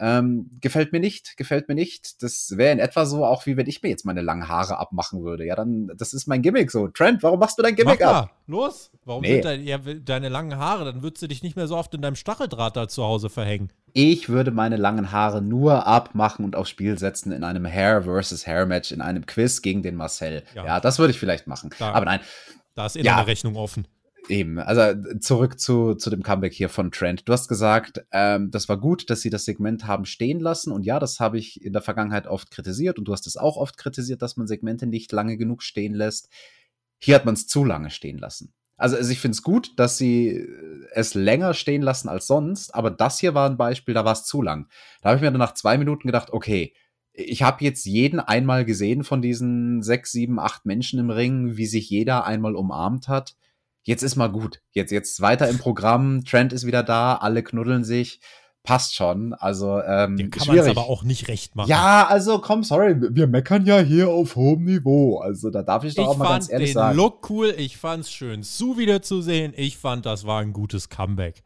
Ähm, gefällt mir nicht, gefällt mir nicht. Das wäre in etwa so, auch wie wenn ich mir jetzt meine langen Haare abmachen würde. Ja, dann, das ist mein Gimmick so. Trent, warum machst du dein Gimmick Mach ab? Los, warum nee. sind dein, ja, deine langen Haare? Dann würdest du dich nicht mehr so oft in deinem Stacheldraht da zu Hause verhängen. Ich würde meine langen Haare nur abmachen und aufs Spiel setzen in einem Hair versus Hair Match, in einem Quiz gegen den Marcel. Ja, ja das würde ich vielleicht machen. Klar. Aber nein. Da ist eh ja. eine Rechnung offen. Eben, also zurück zu, zu dem Comeback hier von Trent. Du hast gesagt, ähm, das war gut, dass sie das Segment haben stehen lassen. Und ja, das habe ich in der Vergangenheit oft kritisiert. Und du hast es auch oft kritisiert, dass man Segmente nicht lange genug stehen lässt. Hier hat man es zu lange stehen lassen. Also, also ich finde es gut, dass sie es länger stehen lassen als sonst. Aber das hier war ein Beispiel, da war es zu lang. Da habe ich mir dann nach zwei Minuten gedacht, okay, ich habe jetzt jeden einmal gesehen von diesen sechs, sieben, acht Menschen im Ring, wie sich jeder einmal umarmt hat jetzt ist mal gut. Jetzt, jetzt weiter im Programm, Trend ist wieder da, alle knuddeln sich. Passt schon. Also, ähm, Dem kann man es aber auch nicht recht machen. Ja, also komm, sorry, wir meckern ja hier auf hohem Niveau. Also, da darf ich doch ich auch mal ganz ehrlich sagen. Ich fand den Look cool, ich fand's schön, Sue wiederzusehen. Ich fand, das war ein gutes Comeback.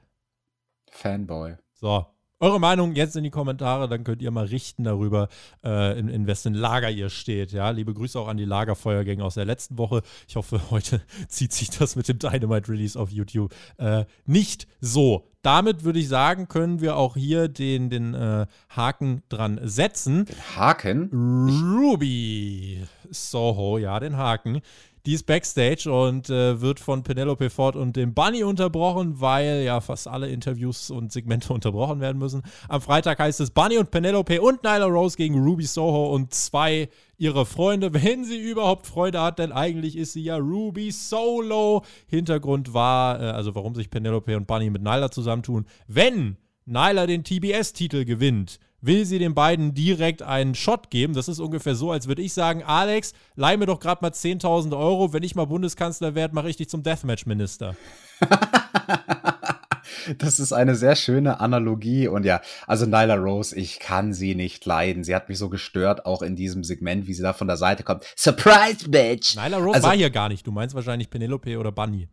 Fanboy. So, eure Meinung jetzt in die Kommentare, dann könnt ihr mal richten darüber, äh, in, in wessen Lager ihr steht. Ja, liebe Grüße auch an die Lagerfeuergänge aus der letzten Woche. Ich hoffe, [laughs] heute zieht sich das mit dem Dynamite Release auf YouTube äh, nicht so. Damit würde ich sagen, können wir auch hier den, den äh, Haken dran setzen. Den Haken? Ruby Soho, ja, den Haken. Die ist Backstage und äh, wird von Penelope Ford und dem Bunny unterbrochen, weil ja fast alle Interviews und Segmente [laughs] unterbrochen werden müssen. Am Freitag heißt es Bunny und Penelope und Nyla Rose gegen Ruby Soho und zwei ihrer Freunde, [laughs] wenn sie überhaupt Freude hat, denn eigentlich ist sie ja Ruby Solo. Hintergrund war, äh, also warum sich Penelope und Bunny mit Nyla zusammentun, wenn Nyla den TBS-Titel gewinnt, will sie den beiden direkt einen Shot geben. Das ist ungefähr so, als würde ich sagen, Alex, leih mir doch gerade mal 10.000 Euro. Wenn ich mal Bundeskanzler werde, mache ich dich zum Deathmatch-Minister. [laughs] das ist eine sehr schöne Analogie. Und ja, also Nyla Rose, ich kann sie nicht leiden. Sie hat mich so gestört, auch in diesem Segment, wie sie da von der Seite kommt. Surprise, Bitch! Nyla Rose also, war hier gar nicht. Du meinst wahrscheinlich Penelope oder Bunny.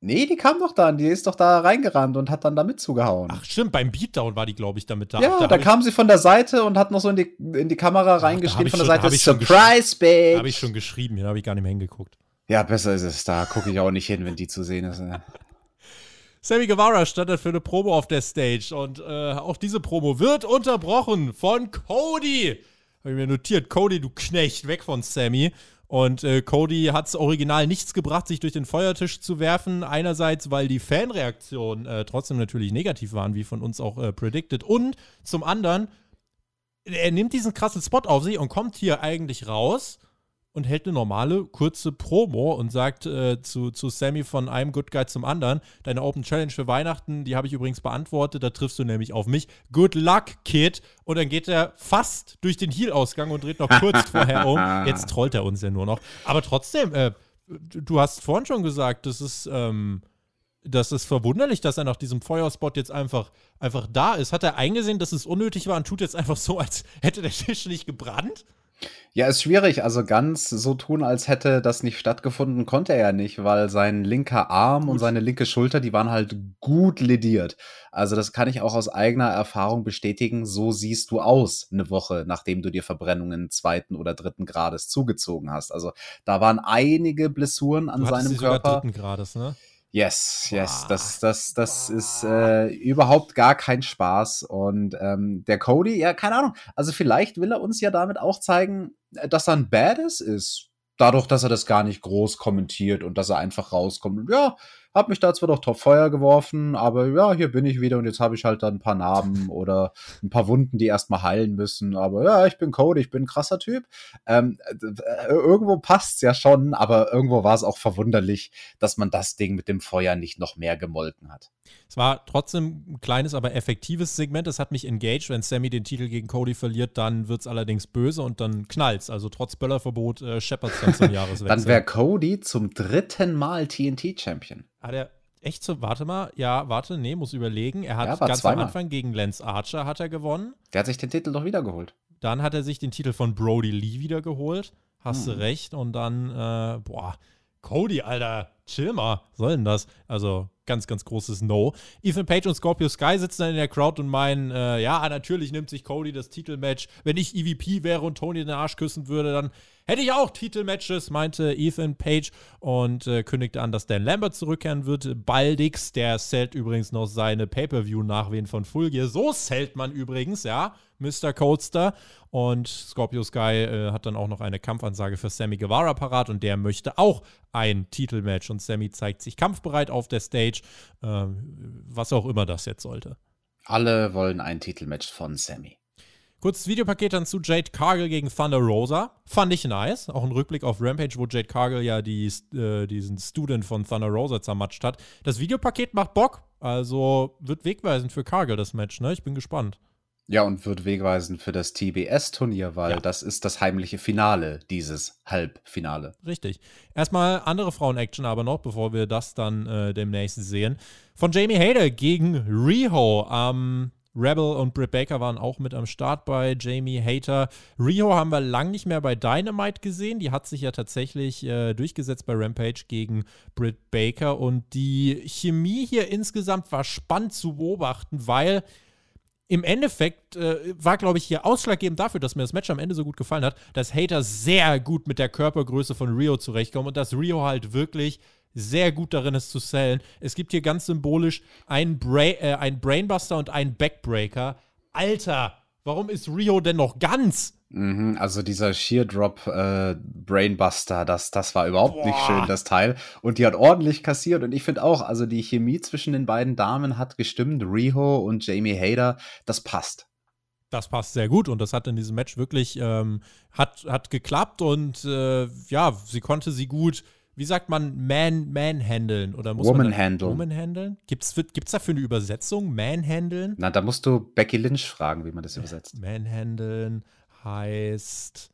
Nee, die kam doch dann. Die ist doch da reingerannt und hat dann da mit zugehauen. Ach, stimmt. Beim Beatdown war die, glaube ich, damit da. Ja, da, da kam sie von der Seite und hat noch so in die, in die Kamera Ach, reingeschrieben von der Seite. Surprise, Bitch! Habe ich schon geschrieben. Hier habe ich gar nicht mehr hingeguckt. Ja, besser ist es. Da gucke ich auch nicht hin, wenn die zu sehen ist. Ne? [laughs] Sammy Guevara stand für eine Promo auf der Stage und äh, auch diese Promo wird unterbrochen von Cody. Habe ich mir notiert. Cody, du Knecht, weg von Sammy. Und äh, Cody hat es original nichts gebracht, sich durch den Feuertisch zu werfen. Einerseits, weil die Fanreaktionen äh, trotzdem natürlich negativ waren, wie von uns auch äh, predicted. Und zum anderen, er nimmt diesen krassen Spot auf sich und kommt hier eigentlich raus und hält eine normale, kurze Promo und sagt äh, zu, zu Sammy von einem Good Guy zum anderen, deine Open Challenge für Weihnachten, die habe ich übrigens beantwortet, da triffst du nämlich auf mich. Good luck, Kid. Und dann geht er fast durch den Heel-Ausgang und dreht noch kurz [laughs] vorher um. Jetzt trollt er uns ja nur noch. Aber trotzdem, äh, du hast vorhin schon gesagt, das ist, ähm, das ist verwunderlich, dass er nach diesem Feuerspot jetzt einfach, einfach da ist. Hat er eingesehen, dass es unnötig war und tut jetzt einfach so, als hätte der Tisch nicht gebrannt? Ja, ist schwierig. Also ganz so tun, als hätte das nicht stattgefunden, konnte er ja nicht, weil sein linker Arm gut. und seine linke Schulter, die waren halt gut lediert. Also das kann ich auch aus eigener Erfahrung bestätigen. So siehst du aus, eine Woche, nachdem du dir Verbrennungen zweiten oder dritten Grades zugezogen hast. Also da waren einige Blessuren an seinem Körper. dritten Grades, ne? Yes, yes, das, das, das ist äh, überhaupt gar kein Spaß. Und ähm, der Cody, ja, keine Ahnung. Also vielleicht will er uns ja damit auch zeigen, äh, dass er ein Badass ist. Dadurch, dass er das gar nicht groß kommentiert und dass er einfach rauskommt. Ja, hab mich da zwar doch top Feuer geworfen, aber ja, hier bin ich wieder und jetzt habe ich halt dann ein paar Narben oder ein paar Wunden, die erstmal heilen müssen. Aber ja, ich bin Cody, ich bin ein krasser Typ. Ähm, äh, irgendwo passt's ja schon, aber irgendwo war es auch verwunderlich, dass man das Ding mit dem Feuer nicht noch mehr gemolken hat. Es war trotzdem ein kleines, aber effektives Segment. Es hat mich engaged. Wenn Sammy den Titel gegen Cody verliert, dann wird es allerdings böse und dann knallt's. Also trotz Böllerverbot äh, scheppert's dann zum [laughs] Jahreswechsel. dann wäre Cody zum dritten Mal TNT-Champion. Hat er echt so, warte mal, ja, warte, nee, muss überlegen. Er hat ja, ganz zweimal. am Anfang gegen Lance Archer hat er gewonnen. Der hat sich den Titel doch wiedergeholt. Dann hat er sich den Titel von Brody Lee wiedergeholt. Hast hm. du recht. Und dann, äh, boah, Cody, Alter, chill mal. soll denn das? Also, ganz, ganz großes No. Ethan Page und Scorpio Sky sitzen dann in der Crowd und meinen, äh, ja, natürlich nimmt sich Cody das Titelmatch. Wenn ich EVP wäre und Tony den Arsch küssen würde, dann Hätte ich auch Titelmatches, meinte Ethan Page und äh, kündigte an, dass Dan Lambert zurückkehren wird. Baldix, der zählt übrigens noch seine Pay-Per-View-Nachwehen von Full Gear. So zählt man übrigens, ja, Mr. Coaster. Und Scorpio Sky äh, hat dann auch noch eine Kampfansage für Sammy Guevara parat und der möchte auch ein Titelmatch. Und Sammy zeigt sich kampfbereit auf der Stage, äh, was auch immer das jetzt sollte. Alle wollen ein Titelmatch von Sammy. Kurzes Videopaket dann zu Jade Cargill gegen Thunder Rosa. Fand ich nice. Auch ein Rückblick auf Rampage, wo Jade Cargill ja die, äh, diesen Student von Thunder Rosa zermatscht hat. Das Videopaket macht Bock. Also wird wegweisend für Cargill das Match, ne? Ich bin gespannt. Ja, und wird wegweisend für das TBS-Turnier, weil ja. das ist das heimliche Finale, dieses Halbfinale. Richtig. Erstmal andere Frauen-Action aber noch, bevor wir das dann äh, demnächst sehen. Von Jamie Hader gegen Riho am Rebel und Britt Baker waren auch mit am Start bei Jamie Hater. Rio haben wir lang nicht mehr bei Dynamite gesehen. Die hat sich ja tatsächlich äh, durchgesetzt bei Rampage gegen Britt Baker. Und die Chemie hier insgesamt war spannend zu beobachten, weil im Endeffekt äh, war, glaube ich, hier ausschlaggebend dafür, dass mir das Match am Ende so gut gefallen hat, dass Hater sehr gut mit der Körpergröße von Rio zurechtkommt und dass Rio halt wirklich sehr gut darin ist zu sellen. Es gibt hier ganz symbolisch einen, Bra äh, einen Brainbuster und einen Backbreaker. Alter, Warum ist Rio denn noch ganz? Mhm, also dieser Sheer Drop äh, Brainbuster, das, das war überhaupt Boah. nicht schön, das Teil. Und die hat ordentlich kassiert. Und ich finde auch, also die Chemie zwischen den beiden Damen hat gestimmt. Riho und Jamie Hader, das passt. Das passt sehr gut und das hat in diesem Match wirklich ähm, hat, hat geklappt und äh, ja, sie konnte sie gut wie sagt man, man, manhandeln oder muss Woman man handle. Woman handeln? Gibt's, gibt's dafür eine Übersetzung? Manhandeln? Na, da musst du Becky Lynch fragen, wie man das übersetzt. Manhandeln heißt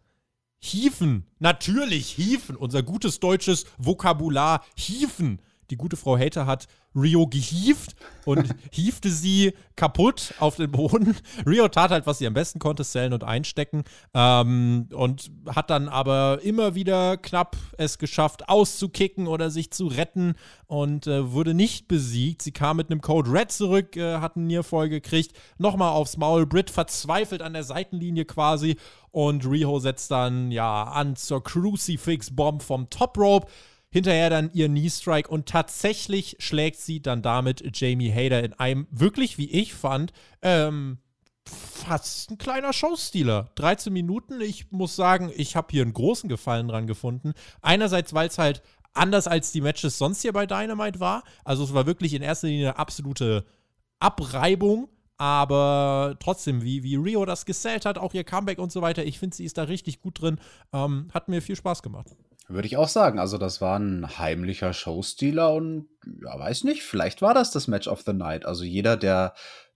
hieven. Natürlich hieven. Unser gutes deutsches Vokabular hieven. Die gute Frau Hater hat Rio gehieft und [laughs] hiefte sie kaputt auf den Boden. Rio tat halt, was sie am besten konnte, zählen und einstecken. Ähm, und hat dann aber immer wieder knapp es geschafft, auszukicken oder sich zu retten und äh, wurde nicht besiegt. Sie kam mit einem Code Red zurück, äh, hat einen Nearfall gekriegt, nochmal aufs Maul. Brit verzweifelt an der Seitenlinie quasi und Rio setzt dann ja an zur Crucifix-Bomb vom Top Rope hinterher dann ihr Knee-Strike und tatsächlich schlägt sie dann damit Jamie Hader in einem wirklich, wie ich fand, ähm, fast ein kleiner Showstealer. 13 Minuten, ich muss sagen, ich habe hier einen großen Gefallen dran gefunden. Einerseits, weil es halt anders als die Matches sonst hier bei Dynamite war. Also es war wirklich in erster Linie eine absolute Abreibung. Aber trotzdem, wie, wie Rio das gesellt hat, auch ihr Comeback und so weiter, ich finde, sie ist da richtig gut drin. Ähm, hat mir viel Spaß gemacht. Würde ich auch sagen. Also, das war ein heimlicher Showstealer und ja, weiß nicht, vielleicht war das das Match of the Night. Also, jeder, der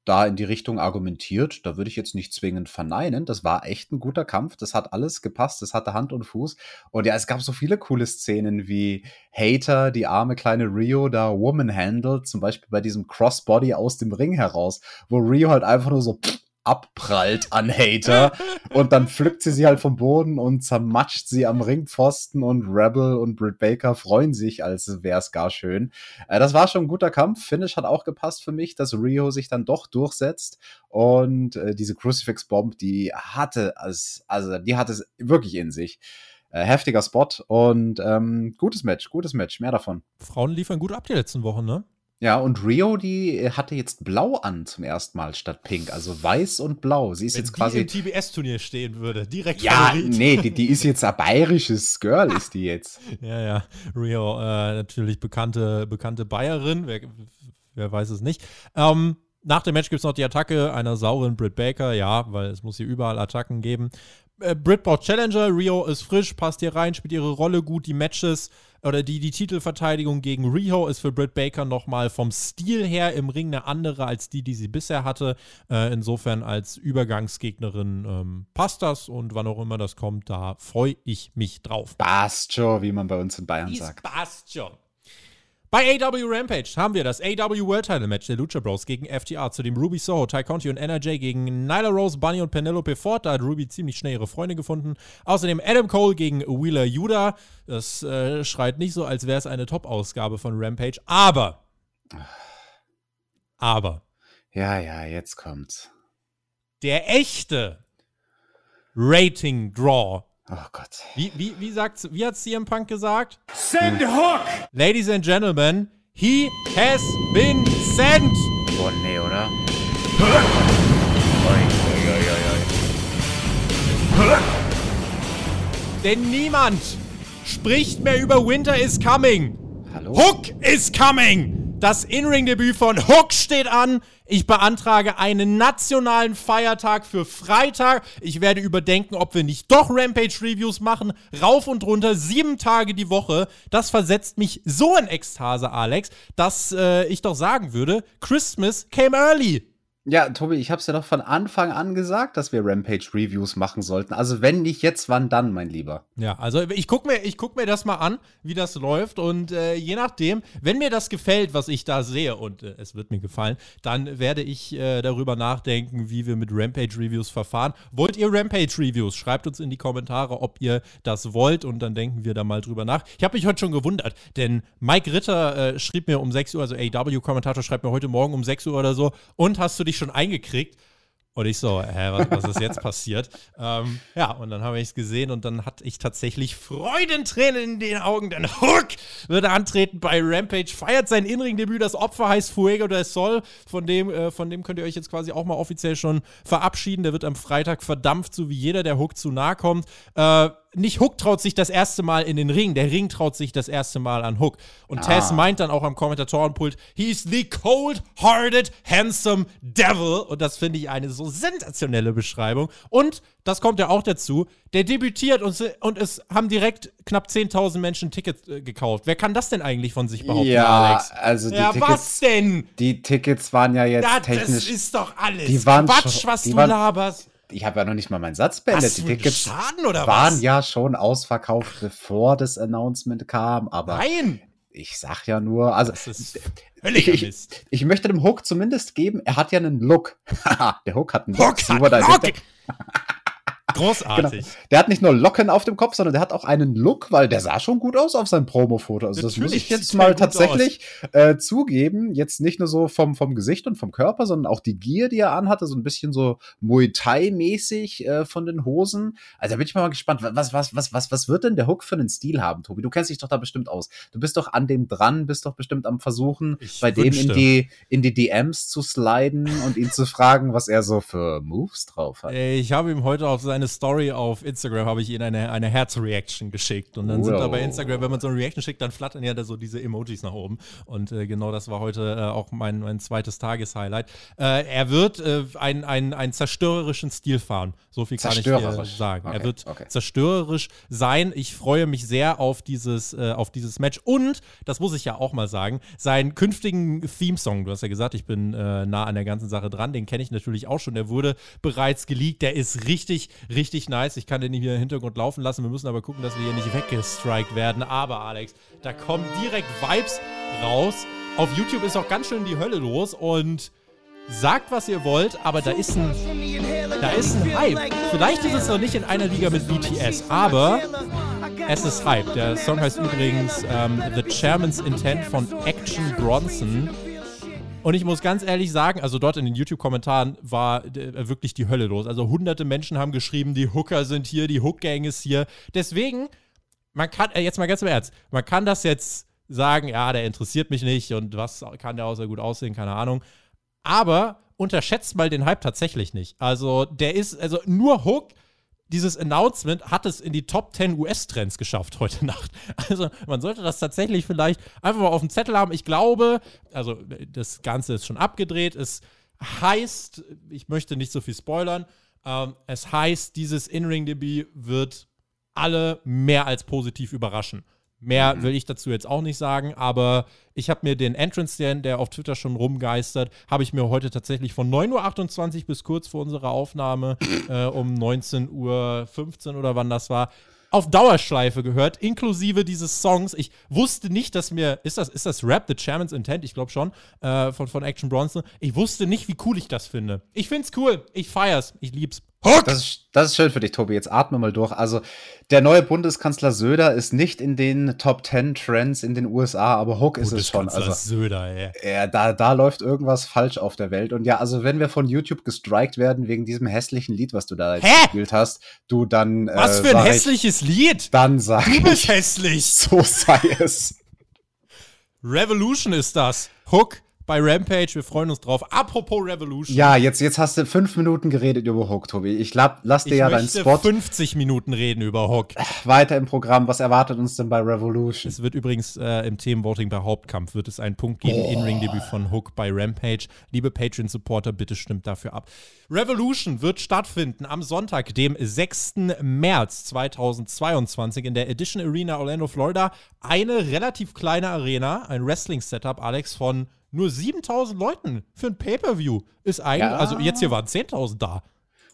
da in die Richtung argumentiert, da würde ich jetzt nicht zwingend verneinen. Das war echt ein guter Kampf. Das hat alles gepasst. Das hatte Hand und Fuß. Und ja, es gab so viele coole Szenen wie Hater, die arme kleine Rio da Woman handelt, zum Beispiel bei diesem Crossbody aus dem Ring heraus, wo Rio halt einfach nur so pff, abprallt an Hater. und dann pflückt sie sie halt vom Boden und zermatscht sie am Ringpfosten und Rebel und Britt Baker freuen sich, als wäre es gar schön. Äh, das war schon ein guter Kampf. Finish hat auch gepasst für mich, dass Rio sich dann doch durchsetzt und äh, diese Crucifix Bomb, die hatte es, also die hatte es wirklich in sich. Äh, heftiger Spot und ähm, gutes Match, gutes Match, mehr davon. Frauen liefern gut ab die letzten Wochen, ne? Ja, und Rio, die äh, hatte jetzt blau an zum ersten Mal statt pink, also weiß und blau. Sie ist Wenn jetzt quasi. Die im TBS-Turnier stehen würde, direkt Ja, Favorit. nee, die, die ist jetzt ein bayerisches Girl, ist die jetzt. [laughs] ja, ja. Rio, äh, natürlich bekannte, bekannte Bayerin, wer, wer weiß es nicht. Ähm, nach dem Match gibt es noch die Attacke einer sauren Britt Baker, ja, weil es muss hier überall Attacken geben. Äh, Britt braucht Challenger, Rio ist frisch, passt hier rein, spielt ihre Rolle gut, die Matches oder die, die Titelverteidigung gegen Riho ist für Britt Baker nochmal vom Stil her im Ring eine andere als die, die sie bisher hatte. Äh, insofern als Übergangsgegnerin ähm, passt das und wann auch immer das kommt, da freue ich mich drauf. Passt schon, wie man bei uns in Bayern Dies sagt. Passt schon. Bei AW Rampage haben wir das AW World Title Match der Lucha Bros gegen FTR, zu dem Ruby Soho, Ty Conti und NRJ gegen Nyla Rose, Bunny und Penelope Ford. Da hat Ruby ziemlich schnell ihre Freunde gefunden. Außerdem Adam Cole gegen Wheeler Yuda. Das äh, schreit nicht so, als wäre es eine Top-Ausgabe von Rampage. Aber. Aber. Ja, ja, jetzt kommt's. Der echte Rating Draw Oh Gott. Wie, wie, wie, sagt's, wie hat CM Punk gesagt? Send Hook! Ladies and Gentlemen, he has been sent! Oh nee, oder? Denn niemand spricht mehr über Winter is Coming. Hallo? Hook is Coming! Das In-Ring-Debüt von Hook steht an. Ich beantrage einen nationalen Feiertag für Freitag. Ich werde überdenken, ob wir nicht doch Rampage-Reviews machen. Rauf und runter, sieben Tage die Woche. Das versetzt mich so in Ekstase, Alex, dass äh, ich doch sagen würde, Christmas came early. Ja, Tobi, ich habe es ja doch von Anfang an gesagt, dass wir Rampage-Reviews machen sollten. Also wenn nicht jetzt, wann dann, mein Lieber? Ja, also ich gucke mir, guck mir das mal an, wie das läuft. Und äh, je nachdem, wenn mir das gefällt, was ich da sehe, und äh, es wird mir gefallen, dann werde ich äh, darüber nachdenken, wie wir mit Rampage-Reviews verfahren. Wollt ihr Rampage-Reviews? Schreibt uns in die Kommentare, ob ihr das wollt. Und dann denken wir da mal drüber nach. Ich habe mich heute schon gewundert, denn Mike Ritter äh, schrieb mir um 6 Uhr, also AW-Kommentator schreibt mir heute Morgen um 6 Uhr oder so, und hast du dich schon eingekriegt. Und ich so, hä, was, was ist jetzt passiert? [laughs] Ähm, ja, und dann habe ich es gesehen und dann hatte ich tatsächlich Freudentränen in den Augen, denn Hook wird antreten bei Rampage, feiert sein Inring-Debüt. Das Opfer heißt Fuego del Sol. Von dem, äh, von dem könnt ihr euch jetzt quasi auch mal offiziell schon verabschieden. Der wird am Freitag verdampft, so wie jeder, der Hook zu nahe kommt. Äh, nicht Hook traut sich das erste Mal in den Ring, der Ring traut sich das erste Mal an Hook. Und ah. Tess meint dann auch am Kommentatorenpult, he's the cold-hearted, handsome devil. Und das finde ich eine so sensationelle Beschreibung. Und, das kommt ja auch dazu, der debütiert und, und es haben direkt knapp 10.000 Menschen Tickets äh, gekauft. Wer kann das denn eigentlich von sich behaupten, ja, Alex? also die ja, Tickets, was denn? Die Tickets waren ja jetzt ja, technisch... Das ist doch alles die waren Quatsch, was du waren, laberst ich habe ja noch nicht mal meinen Satz beendet. Die Tickets Schaden, oder waren was? ja schon ausverkauft, bevor das Announcement kam, aber Nein! Ich sag ja nur, also ich, ich, ich, möchte dem Hook zumindest geben, er hat ja einen Look. [laughs] der Hook hat einen Look. Hook hat Look. Großartig. Genau. Der hat nicht nur Locken auf dem Kopf, sondern der hat auch einen Look, weil der sah schon gut aus auf seinem Promo-Foto. Also Natürlich das muss ich jetzt mal tatsächlich äh, zugeben. Jetzt nicht nur so vom, vom Gesicht und vom Körper, sondern auch die Gier, die er anhatte, so ein bisschen so Muay Thai-mäßig äh, von den Hosen. Also da bin ich mal gespannt, was, was, was, was, was wird denn der Hook für einen Stil haben, Tobi? Du kennst dich doch da bestimmt aus. Du bist doch an dem dran, bist doch bestimmt am Versuchen, ich bei wünschte. dem in die, in die DMs zu sliden und ihn zu fragen, was er so für Moves drauf hat. Ich habe ihm heute auf seine Story auf Instagram habe ich ihnen eine, eine Herz-Reaction geschickt. Und dann wow. sind da bei Instagram, wenn man so eine Reaction schickt, dann flattern ja da so diese Emojis nach oben. Und äh, genau das war heute äh, auch mein, mein zweites Tageshighlight. Äh, er wird äh, einen, einen, zerstörerischen Stil fahren. So viel kann ich dir sagen. Okay, er wird okay. zerstörerisch sein. Ich freue mich sehr auf dieses, äh, auf dieses Match. Und, das muss ich ja auch mal sagen, seinen künftigen Theme-Song, du hast ja gesagt, ich bin äh, nah an der ganzen Sache dran, den kenne ich natürlich auch schon. Der wurde bereits geleakt. Der ist richtig, richtig nice. Ich kann den hier im Hintergrund laufen lassen. Wir müssen aber gucken, dass wir hier nicht weggestrikt werden. Aber, Alex, da kommen direkt Vibes raus. Auf YouTube ist auch ganz schön die Hölle los und sagt, was ihr wollt, aber da ist ein, da ist ein Hype. Vielleicht ist es noch nicht in einer Liga mit BTS, aber es ist Hype. Der Song heißt übrigens ähm, The Chairman's Intent von Action Bronson. Und ich muss ganz ehrlich sagen, also dort in den YouTube-Kommentaren war äh, wirklich die Hölle los. Also hunderte Menschen haben geschrieben, die Hooker sind hier, die Hook-Gang ist hier. Deswegen, man kann, äh, jetzt mal ganz im Ernst, man kann das jetzt sagen, ja, der interessiert mich nicht und was kann der außer gut aussehen, keine Ahnung. Aber unterschätzt mal den Hype tatsächlich nicht. Also der ist, also nur Hook dieses Announcement hat es in die Top 10 US-Trends geschafft heute Nacht. [laughs] Also man sollte das tatsächlich vielleicht einfach mal auf dem Zettel haben. Ich glaube, also das Ganze ist schon abgedreht. Es heißt, ich möchte nicht so viel spoilern, ähm, es heißt, dieses In-Ring-Debüt wird alle mehr als positiv überraschen. Mehr mhm. will ich dazu jetzt auch nicht sagen, aber ich habe mir den Entrance, der, der auf Twitter schon rumgeistert, habe ich mir heute tatsächlich von 9.28 Uhr bis kurz vor unserer Aufnahme [coughs] äh, um 19.15 Uhr oder wann das war, auf Dauerschleife gehört, inklusive dieses Songs. Ich wusste nicht, dass mir, ist das, ist das Rap, The Chairman's Intent? Ich glaube schon, äh, von, von Action Bronson. Ich wusste nicht, wie cool ich das finde. Ich find's cool, ich feier's, ich lieb's. Hook! Das ist, das ist schön für dich, Tobi. Jetzt atme mal durch. Also, der neue Bundeskanzler Söder ist nicht in den Top 10 Trends in den USA, aber Hook ist es schon. Also, Söder, ey. Ja, da, da läuft irgendwas falsch auf der Welt. Und ja, also, wenn wir von YouTube gestrikt werden wegen diesem hässlichen Lied, was du da Hä? gespielt hast, du dann. Äh, was für ein hässliches ich, Lied? Dann sag Du bist ich, hässlich. So sei es. Revolution ist das. Hook bei Rampage. Wir freuen uns drauf. Apropos Revolution. Ja, jetzt, jetzt hast du fünf Minuten geredet über Hook, Tobi. Ich lab, lass dir ich ja deinen Spot. 50 Minuten reden über Hook. Weiter im Programm. Was erwartet uns denn bei Revolution? Es wird übrigens äh, im Themenvoting bei Hauptkampf wird es einen Punkt geben. Oh. In-Ring-Debüt von Hook bei Rampage. Liebe Patreon-Supporter, bitte stimmt dafür ab. Revolution wird stattfinden am Sonntag, dem 6. März 2022 in der Edition Arena Orlando, Florida. Eine relativ kleine Arena, ein Wrestling-Setup, Alex, von nur 7000 Leuten für ein Pay-Per-View ist eigentlich, ja. also jetzt hier waren 10.000 da.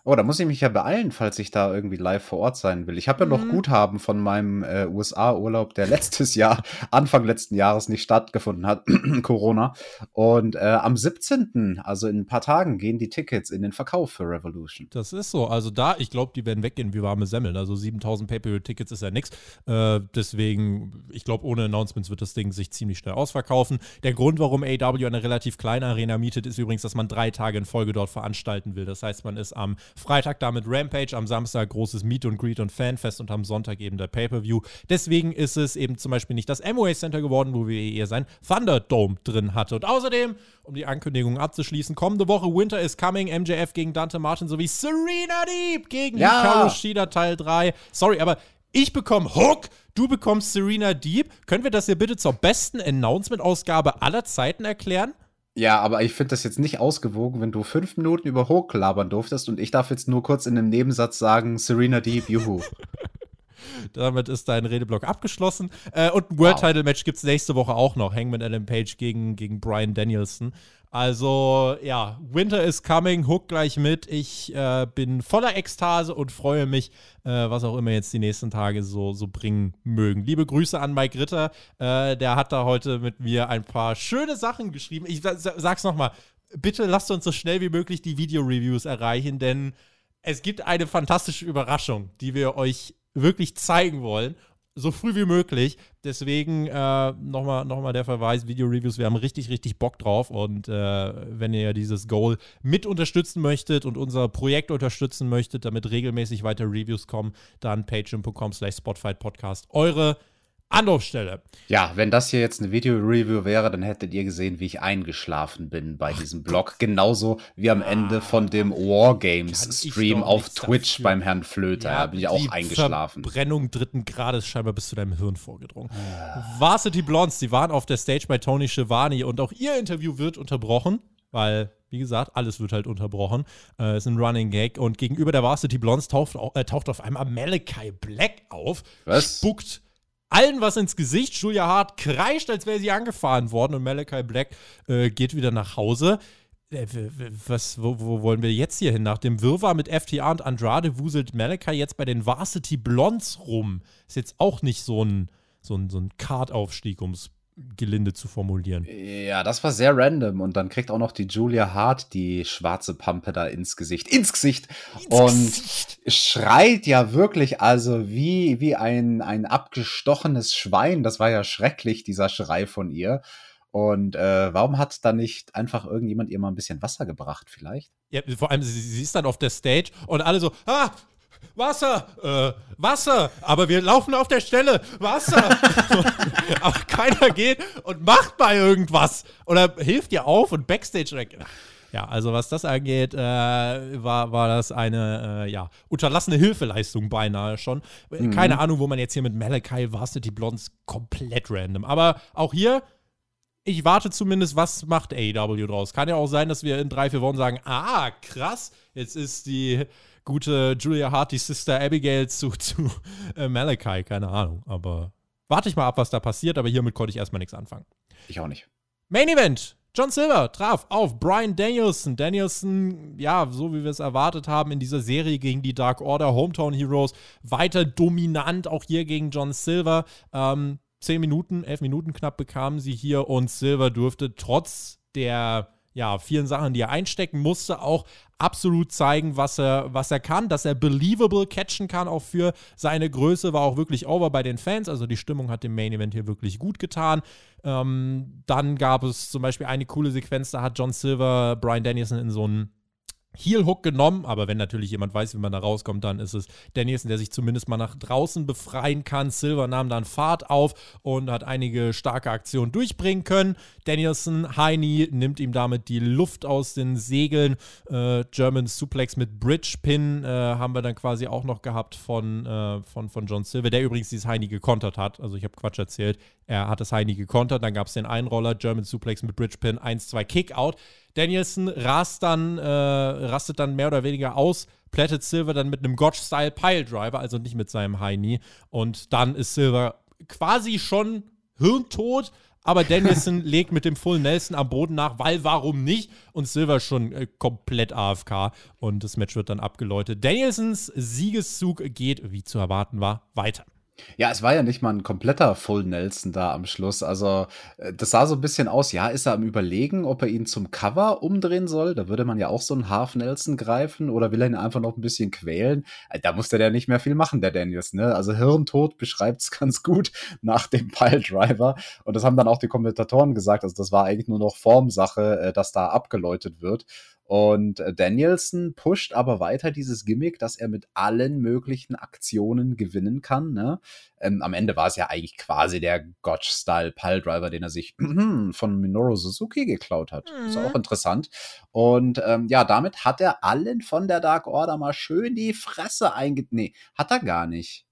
Oh, da muss ich mich ja beeilen, falls ich da irgendwie live vor Ort sein will. Ich habe ja noch Mhm. Guthaben von meinem äh, USA-Urlaub, der [laughs] letztes Jahr, Anfang letzten Jahres nicht stattgefunden hat, [clears throat] Corona. Und äh, am 17., also in ein paar Tagen, gehen die Tickets in den Verkauf für Revolution. Das ist so. Also da, ich glaube, die werden weggehen wie warme Semmeln. Also 7000 Pay-Per-View-Tickets ist ja nix. Äh, deswegen, ich glaube, ohne Announcements wird das Ding sich ziemlich schnell ausverkaufen. Der Grund, warum AW eine relativ kleine Arena mietet, ist übrigens, dass man drei Tage in Folge dort veranstalten will. Das heißt, man ist am Freitag da mit Rampage, am Samstag großes Meet und Greet und Fanfest und am Sonntag eben der Pay-Per-View. Deswegen ist es eben zum Beispiel nicht das Amway Center geworden, wo wir eher sein Thunderdome drin hatte. Und außerdem, um die Ankündigung abzuschließen, kommende Woche Winter is Coming, MJF gegen Dante Martin sowie Serena Deep gegen Ja. Hikaru Shida Teil 3. Sorry, aber ich bekomme Hook, du bekommst Serena Deep. Können wir das hier bitte zur besten Announcement-Ausgabe aller Zeiten erklären? Ja, aber ich finde das jetzt nicht ausgewogen, wenn du fünf Minuten über Hook labern durftest und ich darf jetzt nur kurz in einem Nebensatz sagen, Serena Deep, juhu. [laughs] Damit ist dein Redeblock abgeschlossen. Äh, und ein World Wow. Title Match gibt es nächste Woche auch noch. Hangman Adam Page gegen, gegen Brian Danielson. Also, ja, Winter is coming, Hook gleich mit. Ich äh, bin voller Ekstase und freue mich, äh, was auch immer jetzt die nächsten Tage so, so bringen mögen. Liebe Grüße an Mike Ritter. Äh, der hat da heute mit mir ein paar schöne Sachen geschrieben. Ich sa- sa- sag's nochmal. Bitte lasst uns so schnell wie möglich die Video-Reviews erreichen, denn es gibt eine fantastische Überraschung, die wir euch wirklich zeigen wollen. So früh wie möglich. Deswegen äh, nochmal noch mal der Verweis: Video-Reviews. Wir haben richtig, richtig Bock drauf. Und äh, wenn ihr dieses Goal mit unterstützen möchtet und unser Projekt unterstützen möchtet, damit regelmäßig weiter Reviews kommen, dann patreon.com/slash Spotfight Podcast. Eure Anlaufstelle. Ja, wenn das hier jetzt eine Video-Review wäre, dann hättet ihr gesehen, wie ich eingeschlafen bin bei diesem Blog. Genauso wie am Ende von dem Wargames-Stream auf Twitch dafür. beim Herrn Flöter. da bin ich auch die eingeschlafen. Verbrennung dritten Grades scheinbar bis zu deinem Hirn vorgedrungen. Varsity Blondes, die waren auf der Stage bei Tony Schiavone und auch ihr Interview wird unterbrochen, weil, wie gesagt, alles wird halt unterbrochen. Äh, ist ein Running Gag und gegenüber der Varsity Blondes taucht, au- äh, taucht auf einmal Malachi Black auf, Was? spuckt allen was ins Gesicht. Julia Hart kreischt, als wäre sie angefahren worden und Malachi Black äh, geht wieder nach Hause. Äh, Was, wo, wo wollen wir jetzt hier hin? Nach dem Wirrwarr mit FTA und Andrade wuselt Malachi jetzt bei den Varsity Blondes rum. Ist jetzt auch nicht so ein, so ein, so ein Kartaufstieg, um es gelinde zu formulieren. Ja, das war sehr random. Und dann kriegt auch noch die Julia Hart die schwarze Pampe da ins Gesicht. Ins Gesicht! und schreit ja wirklich, also wie, wie ein, ein abgestochenes Schwein. Das war ja schrecklich, dieser Schrei von ihr. Und äh, warum hat da nicht einfach irgendjemand ihr mal ein bisschen Wasser gebracht, vielleicht? Ja, vor allem, sie, sie ist dann auf der Stage und alle so, ah, Wasser, äh, Wasser, aber wir laufen auf der Stelle, Wasser. [laughs] aber keiner geht und macht mal irgendwas oder hilft ihr auf und Backstage weg. Ja, also was das angeht, äh, war, war das eine äh, ja, unterlassene Hilfeleistung beinahe schon. Keine Ahnung, wo man jetzt hier mit Malachi Varsity Blondes komplett random. Aber auch hier, ich warte zumindest, was macht AEW draus. Kann ja auch sein, dass wir in drei, vier Wochen sagen, ah, krass, jetzt ist die gute Julia Hart, die Sister Abigail zu, zu äh, Malachi, keine Ahnung. Aber warte ich mal ab, was da passiert, aber hiermit konnte ich erstmal nichts anfangen. Ich auch nicht. Main Event. John Silver traf auf Brian Danielson. Danielson, ja, so wie wir es erwartet haben in dieser Serie gegen die Dark Order Hometown Heroes, weiter dominant, auch hier gegen John Silver. Ähm, zehn Minuten, elf Minuten knapp bekamen sie hier und Silver durfte trotz der ja, vielen Sachen, die er einstecken musste, auch absolut zeigen, was er, was er kann, dass er believable catchen kann, auch für seine Größe, war auch wirklich over bei den Fans. Also die Stimmung hat dem Main Event hier wirklich gut getan. Ähm, dann gab es zum Beispiel eine coole Sequenz, da hat John Silver Brian Danielson in so einen Heel-Hook genommen, aber wenn natürlich jemand weiß, wie man da rauskommt, dann ist es Danielson, der sich zumindest mal nach draußen befreien kann. Silver nahm dann Fahrt auf und hat einige starke Aktionen durchbringen können. Danielson, Heini nimmt ihm damit die Luft aus den Segeln. Äh, German Suplex mit Bridge Pin äh, haben wir dann quasi auch noch gehabt von, äh, von, von John Silver, der übrigens dieses Heini gekontert hat. Also ich habe Quatsch erzählt. Er hat das Heini gekontert, dann gab es den Einroller, German Suplex mit Bridge Pin, 1-2 Kickout. Danielson rast dann, äh, rastet dann mehr oder weniger aus, plättet Silver dann mit einem Gotch-Style Piledriver, also nicht mit seinem High Knee. Und dann ist Silver quasi schon hirntot, aber [laughs] Danielson legt mit dem Full Nelson am Boden nach, weil warum nicht? Und Silver schon äh, komplett AFK und das Match wird dann abgeläutet. Danielsons Siegeszug geht, wie zu erwarten war, weiter. Ja, es war ja nicht mal ein kompletter Full Nelson da am Schluss. Also, äh, das sah so ein bisschen aus, ja, ist er am Überlegen, ob er ihn zum Cover umdrehen soll? Da würde man ja auch so einen Half Nelson greifen oder will er ihn einfach noch ein bisschen quälen? Äh, da musste der nicht mehr viel machen, der Daniels, ne? Also, Hirntod beschreibt es [laughs] ganz gut nach dem Piledriver. Und das haben dann auch die Kommentatoren gesagt. Also, das war eigentlich nur noch Formsache, äh, dass da abgeläutet wird. Und äh, Danielson pusht aber weiter dieses Gimmick, dass er mit allen möglichen Aktionen gewinnen kann. Ne? Ähm, am Ende war es ja eigentlich quasi der Gotch-Style Piledriver, den er sich [clears throat] von Minoru Suzuki geklaut hat. Mhm. Ist auch interessant. Und ähm, ja, damit hat er allen von der Dark Order mal schön die Fresse einge... Nee, hat er gar nicht.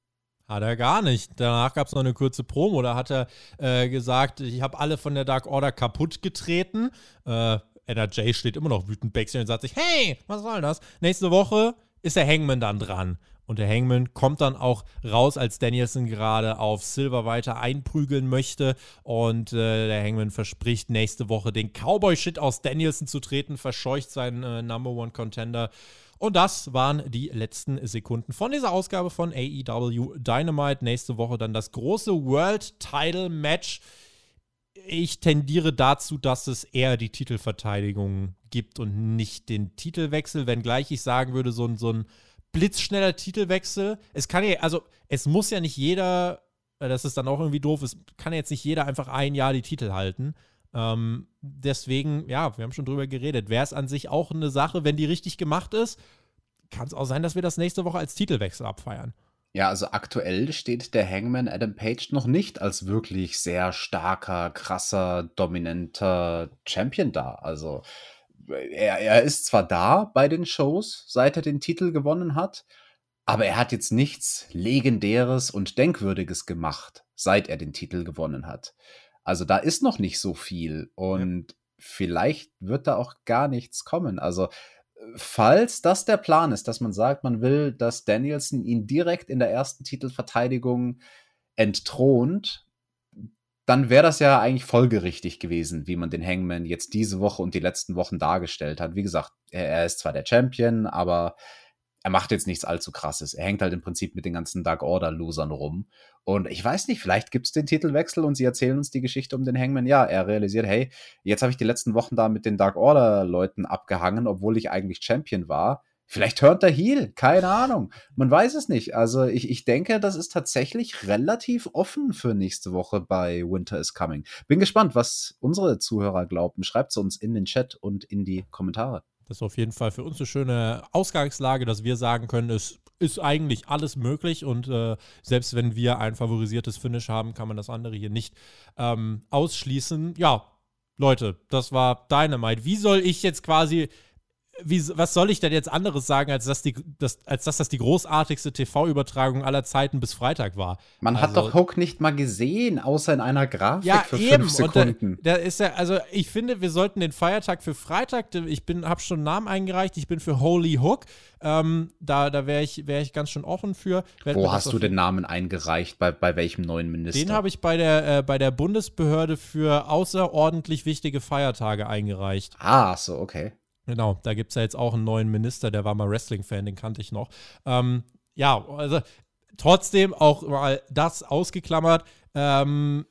Hat er gar nicht. Danach gab es noch eine kurze Promo. Da hat er äh, gesagt, ich habe alle von der Dark Order kaputt getreten. Äh, NRJ steht immer noch wütend backstage und sagt sich, hey, was soll das? Nächste Woche ist der Hangman dann dran. Und der Hangman kommt dann auch raus, als Danielson gerade auf Silver weiter einprügeln möchte. Und äh, der Hangman verspricht, nächste Woche den Cowboy-Shit aus Danielson zu treten, verscheucht seinen äh, Number One Contender. Und das waren die letzten Sekunden von dieser Ausgabe von AEW Dynamite. Nächste Woche dann das große World Title Match ich tendiere dazu, dass es eher die Titelverteidigung gibt und nicht den Titelwechsel, wenngleich ich sagen würde, so ein, so ein blitzschneller Titelwechsel. Es kann ja, also es muss ja nicht jeder, äh, das ist dann auch irgendwie doof, es kann jetzt nicht jeder einfach ein Jahr die Titel halten. Ähm, deswegen, ja, wir haben schon drüber geredet. Wäre es an sich auch eine Sache, wenn die richtig gemacht ist, kann es auch sein, dass wir das nächste Woche als Titelwechsel abfeiern. Ja, also aktuell steht der Hangman Adam Page noch nicht als wirklich sehr starker, krasser, dominanter Champion da. Also er, er ist zwar da bei den Shows, seit er den Titel gewonnen hat, aber er hat jetzt nichts Legendäres und Denkwürdiges gemacht, seit er den Titel gewonnen hat. Also da ist noch nicht so viel und ja. vielleicht wird da auch gar nichts kommen. Also falls das der Plan ist, dass man sagt, man will, dass Danielson ihn direkt in der ersten Titelverteidigung entthront, dann wäre das ja eigentlich folgerichtig gewesen, wie man den Hangman jetzt diese Woche und die letzten Wochen dargestellt hat. Wie gesagt, er, er ist zwar der Champion, aber er macht jetzt nichts allzu krasses. Er hängt halt im Prinzip mit den ganzen Dark Order-Losern rum. Und ich weiß nicht, vielleicht gibt es den Titelwechsel und sie erzählen uns die Geschichte um den Hangman. Ja, er realisiert, hey, jetzt habe ich die letzten Wochen da mit den Dark Order-Leuten abgehangen, obwohl ich eigentlich Champion war. Vielleicht hört der Heal, keine Ahnung. Man weiß es nicht. Also ich, ich denke, das ist tatsächlich relativ offen für nächste Woche bei Winter is Coming. Bin gespannt, was unsere Zuhörer glauben. Schreibt es uns in den Chat und in die Kommentare. Das ist auf jeden Fall für uns eine schöne Ausgangslage, dass wir sagen können, es ist eigentlich alles möglich und äh, selbst wenn wir ein favorisiertes Finish haben, kann man das andere hier nicht ähm, ausschließen. Ja, Leute, das war Dynamite. Wie soll ich jetzt quasi wie, was soll ich denn jetzt anderes sagen, als dass, die, das, als dass das die großartigste TV-Übertragung aller Zeiten bis Freitag war? Man also, hat doch Hook nicht mal gesehen, außer in einer Grafik ja, für eben. fünf Sekunden. Da, da, ist ja, also ich finde, wir sollten den Feiertag für Freitag, ich bin, habe schon einen Namen eingereicht, ich bin für Holy Hook. Ähm, da da wäre ich, wär ich ganz schön offen für. Werd Wo hast du den Namen eingereicht? Bei, bei welchem neuen Minister? Den habe ich bei der, äh, bei der Bundesbehörde für außerordentlich wichtige Feiertage eingereicht. Ah, so, okay. Genau, da gibt es ja jetzt auch einen neuen Minister, der war mal Wrestling-Fan, den kannte ich noch. Ähm, ja, also trotzdem auch mal das ausgeklammert. Ähm,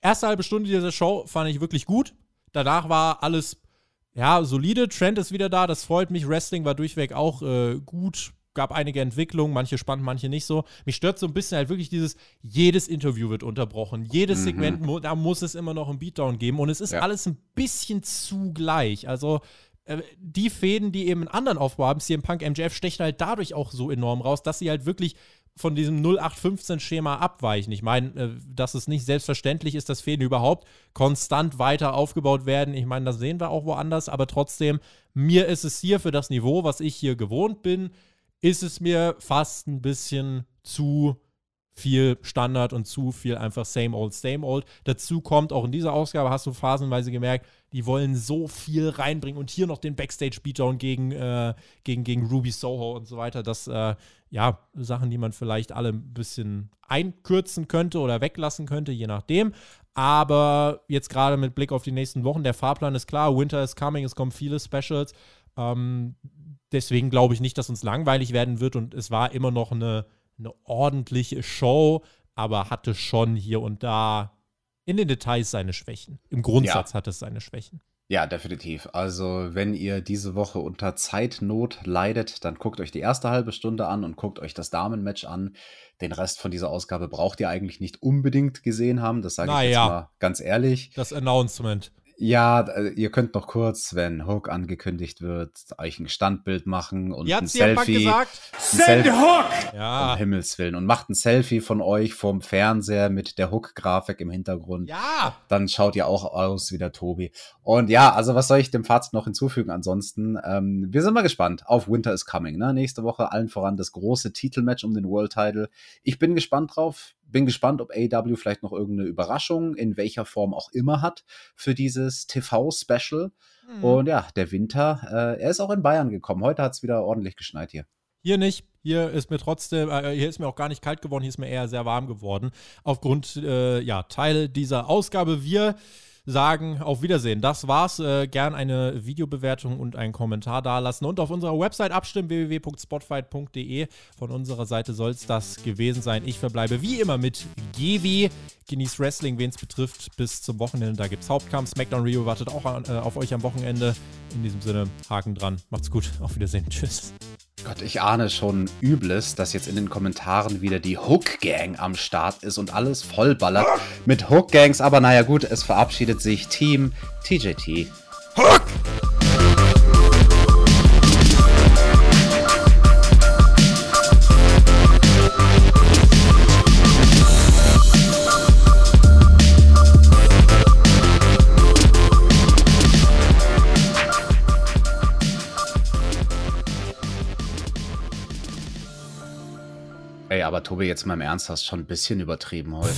erste halbe Stunde dieser Show fand ich wirklich gut. Danach war alles, ja, solide. Trend ist wieder da, das freut mich. Wrestling war durchweg auch äh, gut. Gab einige Entwicklungen, manche spannend, manche nicht so. Mich stört so ein bisschen halt wirklich dieses, jedes Interview wird unterbrochen. Jedes mhm. Segment, da muss es immer noch einen Beatdown geben. Und es ist ja. alles ein bisschen zu gleich. Also, die Fäden, die eben einen anderen Aufbau haben, CM Punk, MJF, stechen halt dadurch auch so enorm raus, dass sie halt wirklich von diesem 0815-Schema abweichen. Ich meine, äh, dass es nicht selbstverständlich ist, dass Fäden überhaupt konstant weiter aufgebaut werden. Ich meine, das sehen wir auch woanders, aber trotzdem, mir ist es hier für das Niveau, was ich hier gewohnt bin, ist es mir fast ein bisschen zu viel Standard und zu viel einfach same old, same old. Dazu kommt auch in dieser Ausgabe, hast du phasenweise gemerkt, die wollen so viel reinbringen und hier noch den Backstage-Beatdown gegen, äh, gegen, gegen Ruby Soho und so weiter. Das, äh, ja, Sachen, die man vielleicht alle ein bisschen einkürzen könnte oder weglassen könnte, je nachdem. Aber jetzt gerade mit Blick auf die nächsten Wochen, der Fahrplan ist klar, Winter is coming, es kommen viele Specials. Ähm, deswegen glaube ich nicht, dass uns langweilig werden wird und es war immer noch eine, eine ordentliche Show, aber hatte schon hier und da in den Details seine Schwächen. Im Grundsatz ja. hat es seine Schwächen. Ja, definitiv. Also, wenn ihr diese Woche unter Zeitnot leidet, dann guckt euch die erste halbe Stunde an und guckt euch das Damenmatch an. Den Rest von dieser Ausgabe braucht ihr eigentlich nicht unbedingt gesehen haben. Das sage ich jetzt mal ganz ehrlich. Das Announcement. Ja, äh, ihr könnt noch kurz, wenn Hook angekündigt wird, euch ein Standbild machen und Wie ein Selfie. gesagt? Send Selfie, Hook! Ja. Um Himmels Willen. Und macht ein Selfie von euch vom Fernseher mit der Hook-Grafik im Hintergrund. Ja. Dann schaut ihr auch aus wie der Tobi. Und ja, also was soll ich dem Fazit noch hinzufügen? Ansonsten, ähm, wir sind mal gespannt auf Winter is Coming. Ne? Nächste Woche allen voran das große Titelmatch um den World Title. Ich bin gespannt drauf bin gespannt, ob AW vielleicht noch irgendeine Überraschung in welcher Form auch immer hat für dieses TV-Special. Mhm. Und ja, der Winter, äh, er ist auch in Bayern gekommen. Heute hat es wieder ordentlich geschneit hier. Hier nicht. Hier ist mir trotzdem, äh, hier ist mir auch gar nicht kalt geworden, hier ist mir eher sehr warm geworden. Aufgrund, äh, ja, Teil dieser Ausgabe. Wir sagen auf Wiedersehen. Das war's. Äh, gern eine Videobewertung und einen Kommentar dalassen und auf unserer Website abstimmen www.spotfight.de. Von unserer Seite soll es das gewesen sein. Ich verbleibe wie immer mit GW. Genießt Wrestling, wen es betrifft, bis zum Wochenende. Da gibt's Hauptkampf. SmackDown Rio wartet auch an, äh, auf euch am Wochenende. In diesem Sinne, Haken dran. Macht's gut. Auf Wiedersehen. Tschüss. Gott, ich ahne schon Übles, dass jetzt in den Kommentaren wieder die Hook Gang am Start ist und alles vollballert mit Hook Gangs. Aber naja, gut, es verabschiedet sich Team TJT. Hook! Aber Tobi, jetzt mal im Ernst, hast schon ein bisschen übertrieben heute.